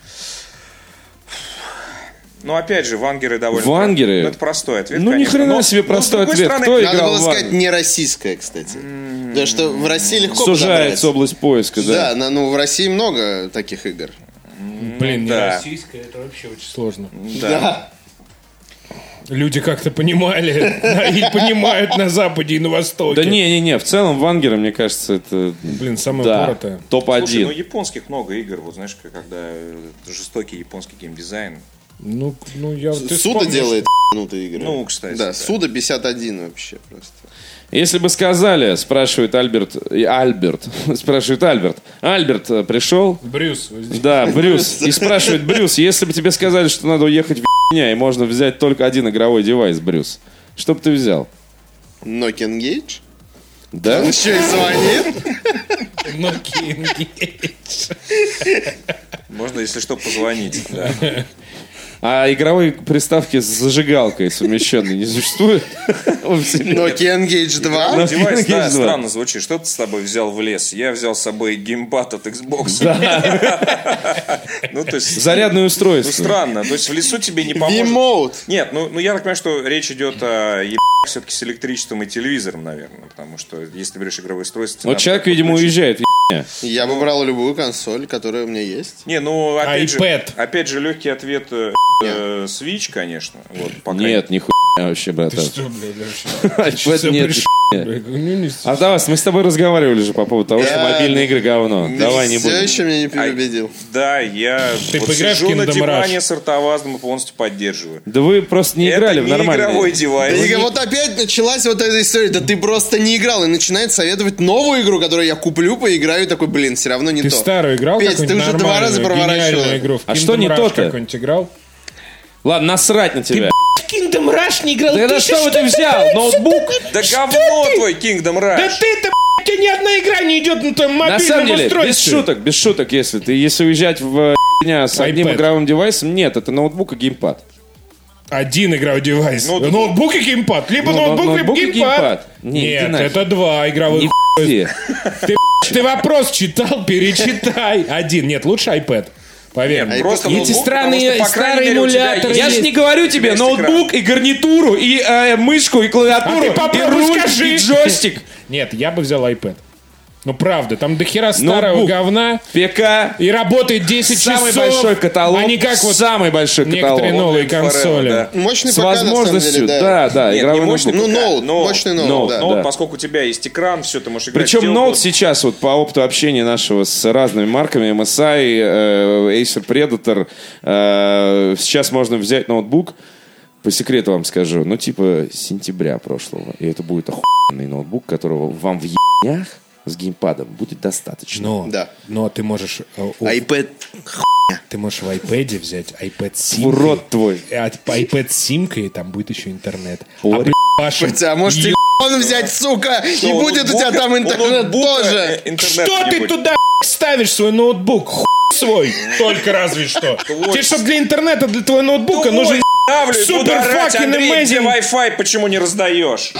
Ну, опять же, вангеры довольно... Вангеры? Ну, это простой ответ, Ну, ни конечно. хрена Но- себе но, простой другой ответ. стороны, Кто Надо играл было сказать Вангер? не российская, кстати. Потому что в России легко Сужается область поиска, да. Да, ну в России много таких игр. Блин, не да. российская, это вообще очень сложно. Да. Люди как-то понимали (laughs) и понимают на Западе и на Востоке. Да не-не-не, в целом Вангера, мне кажется, это Блин, самая да, упоротая. Слушай, ну топ-1. японских много игр, вот знаешь, когда э, жестокий японский геймдизайн. Ну, ну я... Суда вспомнишь. делает ебанутые игры. Ну, кстати, Да, да. Суда 51 вообще просто. Если бы сказали, спрашивает Альберт, и Альберт, (laughs) спрашивает Альберт, Альберт э, пришел, Брюс. Да, (laughs) Брюс. И спрашивает Брюс, если бы тебе сказали, что надо уехать в меня и можно взять только один игровой девайс, Брюс, что бы ты взял? Nokia Engage? Да? Он еще и звонит. Nokia Engage. Можно, если что, позвонить. да. (laughs) А игровой приставки с зажигалкой совмещенной не существует? (laughs) Nokia N-Gage 2. Ну, Девайс, да, странно звучит. Что ты с собой взял в лес? Я взял с собой геймпад от Xbox. (laughs) Ну, то есть... Зарядное Ну, устройство. странно. То есть в лесу тебе не поможет. Wiimote. Нет, ну, ну я так понимаю, что речь идет о еб... все-таки с электричеством и телевизором, наверное. Потому что если ты берешь игровое устройство... Вот человек, видимо, уезжает в. Я бы брал любую консоль, которая у меня есть. Не, ну опять же, опять же легкий ответ э, э, Switch, конечно. Вот, пока Нет, нихуя вообще, братан. Что, блядь, вообще? (laughs) нет. ну, А давай, мы с тобой разговаривали же по поводу того, что мобильные игры говно. Давай не Все будем. еще меня не переубедил. Да, я Ты сижу на диване с артовазом и полностью поддерживаю. Да вы просто не играли Это в не нормальные. игровой девайс. вот опять началась вот эта история. Да ты просто не играл. И начинает советовать новую игру, которую я куплю, поиграю. И такой, блин, все равно не Ты то. старую играл Петь, ты уже два раза проворачивал. А что не то-то? какой-нибудь играл? Ладно, насрать на тебя. Kingdom Rush не играл. Да на что ты взял? Ноутбук? Да говно твой Kingdom Да Rush! ты-то, блядь, тебе ни одна игра не идет на твоем На мобильном самом деле, без устройстве. шуток, без шуток, если ты, если уезжать в дня с одним iPad. игровым девайсом, нет, это ноутбук и геймпад. Один игровой девайс. Ноутбук. Ноутбук и геймпад. Либо Ну, ноутбук, либо и геймпад. Не, иди Нет, это два игровых. Ты, (laughs) ты вопрос читал, перечитай. Один. Нет, лучше iPad. Поверь. мне. Просто Эти ноутбук, странные- потому что, по крайней старые мере, эмуляторы Я же не говорю тебе ноутбук и гарнитуру, и э, мышку, и клавиатуру, А ты и руль, скажи. и джойстик. Нет, я бы взял iPad. Ну правда, там дохера старого Ноутбук. говна. ПК, И работает 10 самый часов. большой каталог, не как вот самый большой каталог. некоторые новые Forever, консоли. да. Мощный С ПК, на самом возможностью, деле, да, да, Нет, игровой не мощный ноутбук. Ну, ноут, но- мощный ноут, ноут, да. Но Да. поскольку у тебя есть экран, все, ты можешь играть. Причем где ноут угодно. сейчас, вот по опыту общения нашего с разными марками, MSI, э, Acer Predator, э, сейчас можно взять ноутбук, по секрету вам скажу, ну типа сентября прошлого, и это будет охуенный ноутбук, которого вам в ебнях с геймпадом будет достаточно. Но, Да. но ты можешь, э, у- iPad. ты можешь в iPad взять iPad симкой. рот твой. А iPad с симкой, там будет еще интернет. О, а Хотя, может, еб- телефон взять, сука, и Что, у будет у тебя ноутбука- там интернет ноутбука, тоже. э, интернет Что ты будет. туда ставишь свой ноутбук? Хуй свой. Только разве что. (laughs) Тебе, чтобы для интернета, для твоего ноутбука Твой нужен супер Андрей, где amazing. Wi-Fi, почему не раздаешь?